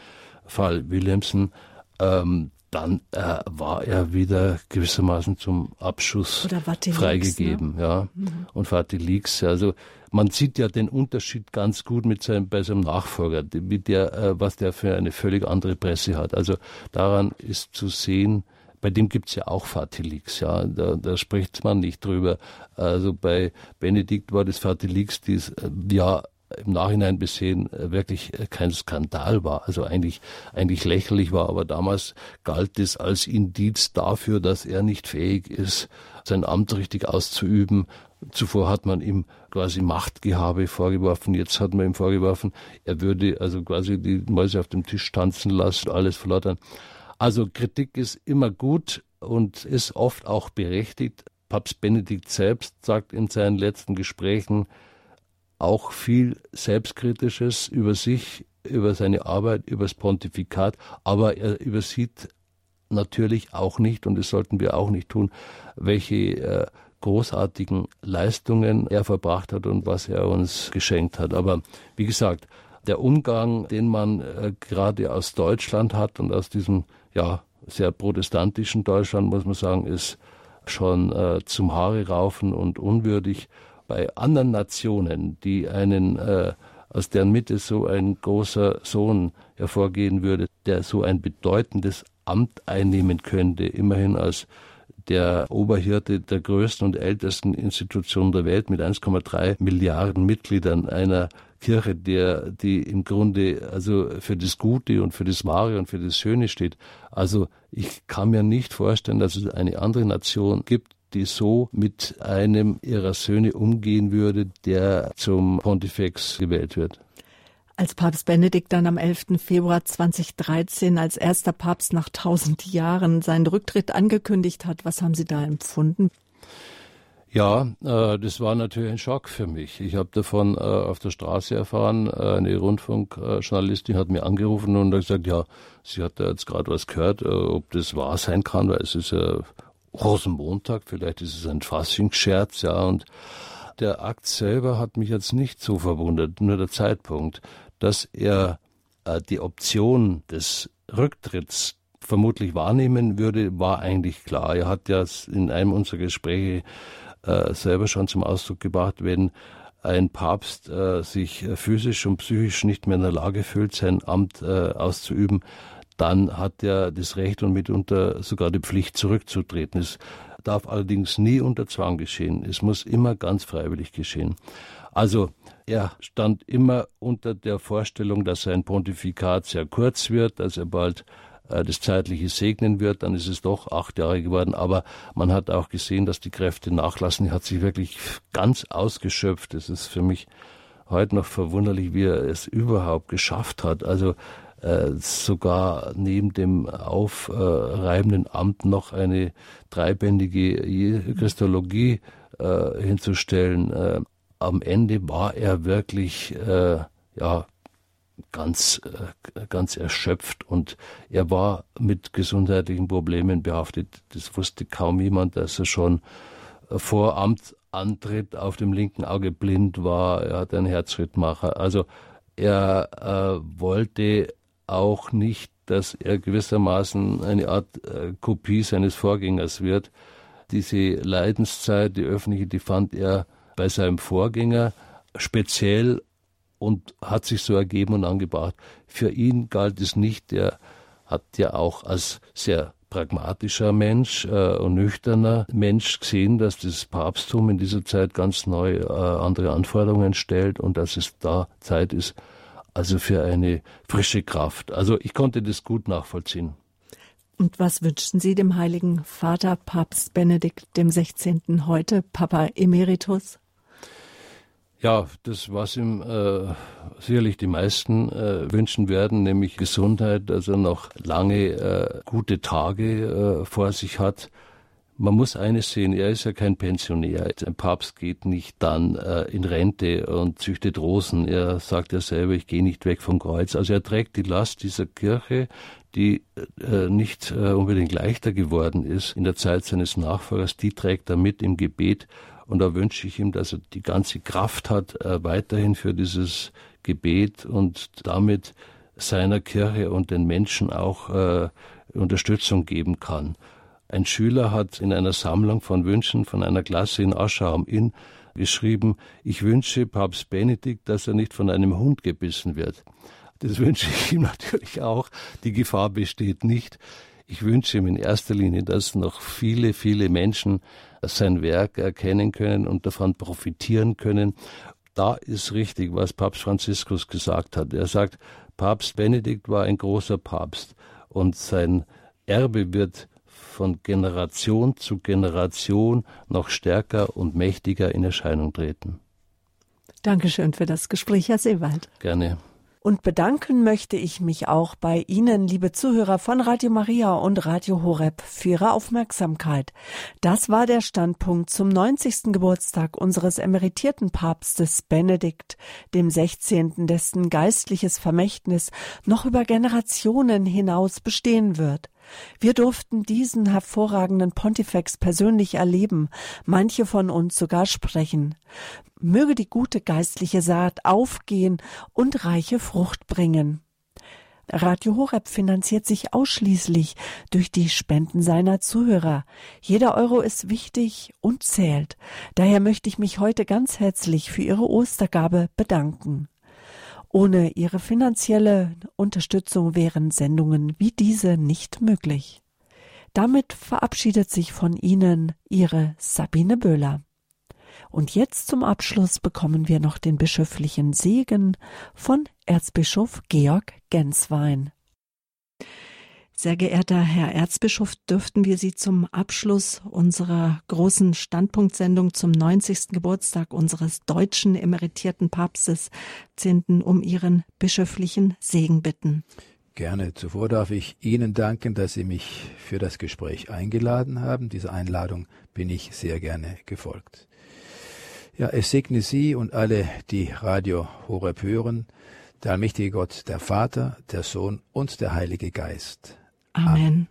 Fall Williamson, ähm, dann äh, war er wieder gewissermaßen zum Abschuss freigegeben, ne? ja. Mhm. Und Fatih Leaks, also man sieht ja den Unterschied ganz gut mit seinem, bei seinem Nachfolger, mit der, äh, was der für eine völlig andere Presse hat. Also daran ist zu sehen, bei dem gibt's ja auch Fatilix, ja, da, da spricht man nicht drüber. Also bei Benedikt war das Fatilix, das äh, ja im Nachhinein besehen äh, wirklich äh, kein Skandal war, also eigentlich, eigentlich lächerlich war, aber damals galt es als Indiz dafür, dass er nicht fähig ist, sein Amt richtig auszuüben. Zuvor hat man ihm quasi Machtgehabe vorgeworfen, jetzt hat man ihm vorgeworfen, er würde also quasi die Mäuse auf dem Tisch tanzen lassen, alles verlottern. Also Kritik ist immer gut und ist oft auch berechtigt. Papst Benedikt selbst sagt in seinen letzten Gesprächen auch viel Selbstkritisches über sich, über seine Arbeit, über das Pontifikat, aber er übersieht natürlich auch nicht, und das sollten wir auch nicht tun, welche äh, großartigen Leistungen er verbracht hat und was er uns geschenkt hat. Aber wie gesagt, der Umgang, den man äh, gerade aus Deutschland hat und aus diesem ja, sehr protestantischen Deutschland, muss man sagen, ist schon äh, zum Haare raufen und unwürdig. Bei anderen Nationen, die einen, äh, aus deren Mitte so ein großer Sohn hervorgehen würde, der so ein bedeutendes Amt einnehmen könnte, immerhin als der Oberhirte der größten und ältesten Institution der Welt mit 1,3 Milliarden Mitgliedern einer Kirche, der, die im Grunde also für das Gute und für das Wahre und für das Schöne steht. Also ich kann mir nicht vorstellen, dass es eine andere Nation gibt, die so mit einem ihrer Söhne umgehen würde, der zum Pontifex gewählt wird. Als Papst Benedikt dann am 11. Februar 2013 als erster Papst nach tausend Jahren seinen Rücktritt angekündigt hat, was haben Sie da empfunden? Ja, äh, das war natürlich ein Schock für mich. Ich habe davon äh, auf der Straße erfahren. Äh, eine Rundfunkjournalistin hat mir angerufen und hat gesagt, ja, sie hat da jetzt gerade was gehört, äh, ob das wahr sein kann, weil es ist ja Rosenmontag, vielleicht ist es ein Faschingsscherz, ja. Und der Akt selber hat mich jetzt nicht so verwundert, nur der Zeitpunkt, dass er äh, die Option des Rücktritts vermutlich wahrnehmen würde, war eigentlich klar. Er hat ja in einem unserer Gespräche äh, selber schon zum Ausdruck gebracht, wenn ein Papst äh, sich physisch und psychisch nicht mehr in der Lage fühlt, sein Amt äh, auszuüben, dann hat er das Recht und mitunter sogar die Pflicht zurückzutreten. Es darf allerdings nie unter Zwang geschehen. Es muss immer ganz freiwillig geschehen. Also er stand immer unter der Vorstellung, dass sein Pontifikat sehr kurz wird, dass er bald das Zeitliche segnen wird, dann ist es doch acht Jahre geworden. Aber man hat auch gesehen, dass die Kräfte nachlassen. Er hat sich wirklich ganz ausgeschöpft. Es ist für mich heute noch verwunderlich, wie er es überhaupt geschafft hat. Also äh, sogar neben dem aufreibenden Amt noch eine dreibändige Christologie äh, hinzustellen. Äh, am Ende war er wirklich äh, ja ganz, äh, ganz erschöpft und er war mit gesundheitlichen Problemen behaftet. Das wusste kaum jemand, dass er schon äh, vor Amtsantritt auf dem linken Auge blind war. Er hat einen Herzschrittmacher. Also er äh, wollte auch nicht, dass er gewissermaßen eine Art äh, Kopie seines Vorgängers wird. Diese Leidenszeit, die öffentliche, die fand er bei seinem Vorgänger speziell und hat sich so ergeben und angebracht. Für ihn galt es nicht, der hat ja auch als sehr pragmatischer Mensch äh, und nüchterner Mensch gesehen, dass das Papsttum in dieser Zeit ganz neu äh, andere Anforderungen stellt und dass es da Zeit ist, also für eine frische Kraft. Also ich konnte das gut nachvollziehen. Und was wünschten Sie dem Heiligen Vater Papst Benedikt dem 16. heute, Papa Emeritus? Ja, das, was ihm äh, sicherlich die meisten äh, wünschen werden, nämlich Gesundheit, er noch lange äh, gute Tage äh, vor sich hat. Man muss eines sehen, er ist ja kein Pensionär. Ein Papst geht nicht dann äh, in Rente und züchtet Rosen. Er sagt ja selber, ich gehe nicht weg vom Kreuz. Also er trägt die Last dieser Kirche, die äh, nicht äh, unbedingt leichter geworden ist in der Zeit seines Nachfolgers, die trägt er mit im Gebet und da wünsche ich ihm, dass er die ganze Kraft hat, äh, weiterhin für dieses Gebet und damit seiner Kirche und den Menschen auch äh, Unterstützung geben kann. Ein Schüler hat in einer Sammlung von Wünschen von einer Klasse in Aschau am Inn geschrieben, ich wünsche Papst Benedikt, dass er nicht von einem Hund gebissen wird. Das wünsche ich ihm natürlich auch. Die Gefahr besteht nicht. Ich wünsche ihm in erster Linie, dass noch viele, viele Menschen sein Werk erkennen können und davon profitieren können. Da ist richtig, was Papst Franziskus gesagt hat. Er sagt, Papst Benedikt war ein großer Papst und sein Erbe wird von Generation zu Generation noch stärker und mächtiger in Erscheinung treten. Dankeschön für das Gespräch, Herr Seewald. Gerne. Und bedanken möchte ich mich auch bei Ihnen, liebe Zuhörer von Radio Maria und Radio Horeb, für Ihre Aufmerksamkeit. Das war der Standpunkt zum 90. Geburtstag unseres emeritierten Papstes Benedikt, dem 16., dessen geistliches Vermächtnis noch über Generationen hinaus bestehen wird. Wir durften diesen hervorragenden Pontifex persönlich erleben, manche von uns sogar sprechen. Möge die gute geistliche Saat aufgehen und reiche Frucht bringen. Radio Horeb finanziert sich ausschließlich durch die Spenden seiner Zuhörer. Jeder Euro ist wichtig und zählt. Daher möchte ich mich heute ganz herzlich für Ihre Ostergabe bedanken. Ohne Ihre finanzielle Unterstützung wären Sendungen wie diese nicht möglich. Damit verabschiedet sich von Ihnen Ihre Sabine Böhler. Und jetzt zum Abschluss bekommen wir noch den bischöflichen Segen von Erzbischof Georg Genswein. Sehr geehrter Herr Erzbischof, dürften wir Sie zum Abschluss unserer großen Standpunktsendung zum 90. Geburtstag unseres deutschen emeritierten Papstes Zinten um Ihren bischöflichen Segen bitten. Gerne. Zuvor darf ich Ihnen danken, dass Sie mich für das Gespräch eingeladen haben. Dieser Einladung bin ich sehr gerne gefolgt. Ja, es segne Sie und alle, die Radio Horeb hören, der allmächtige Gott, der Vater, der Sohn und der Heilige Geist. Amen.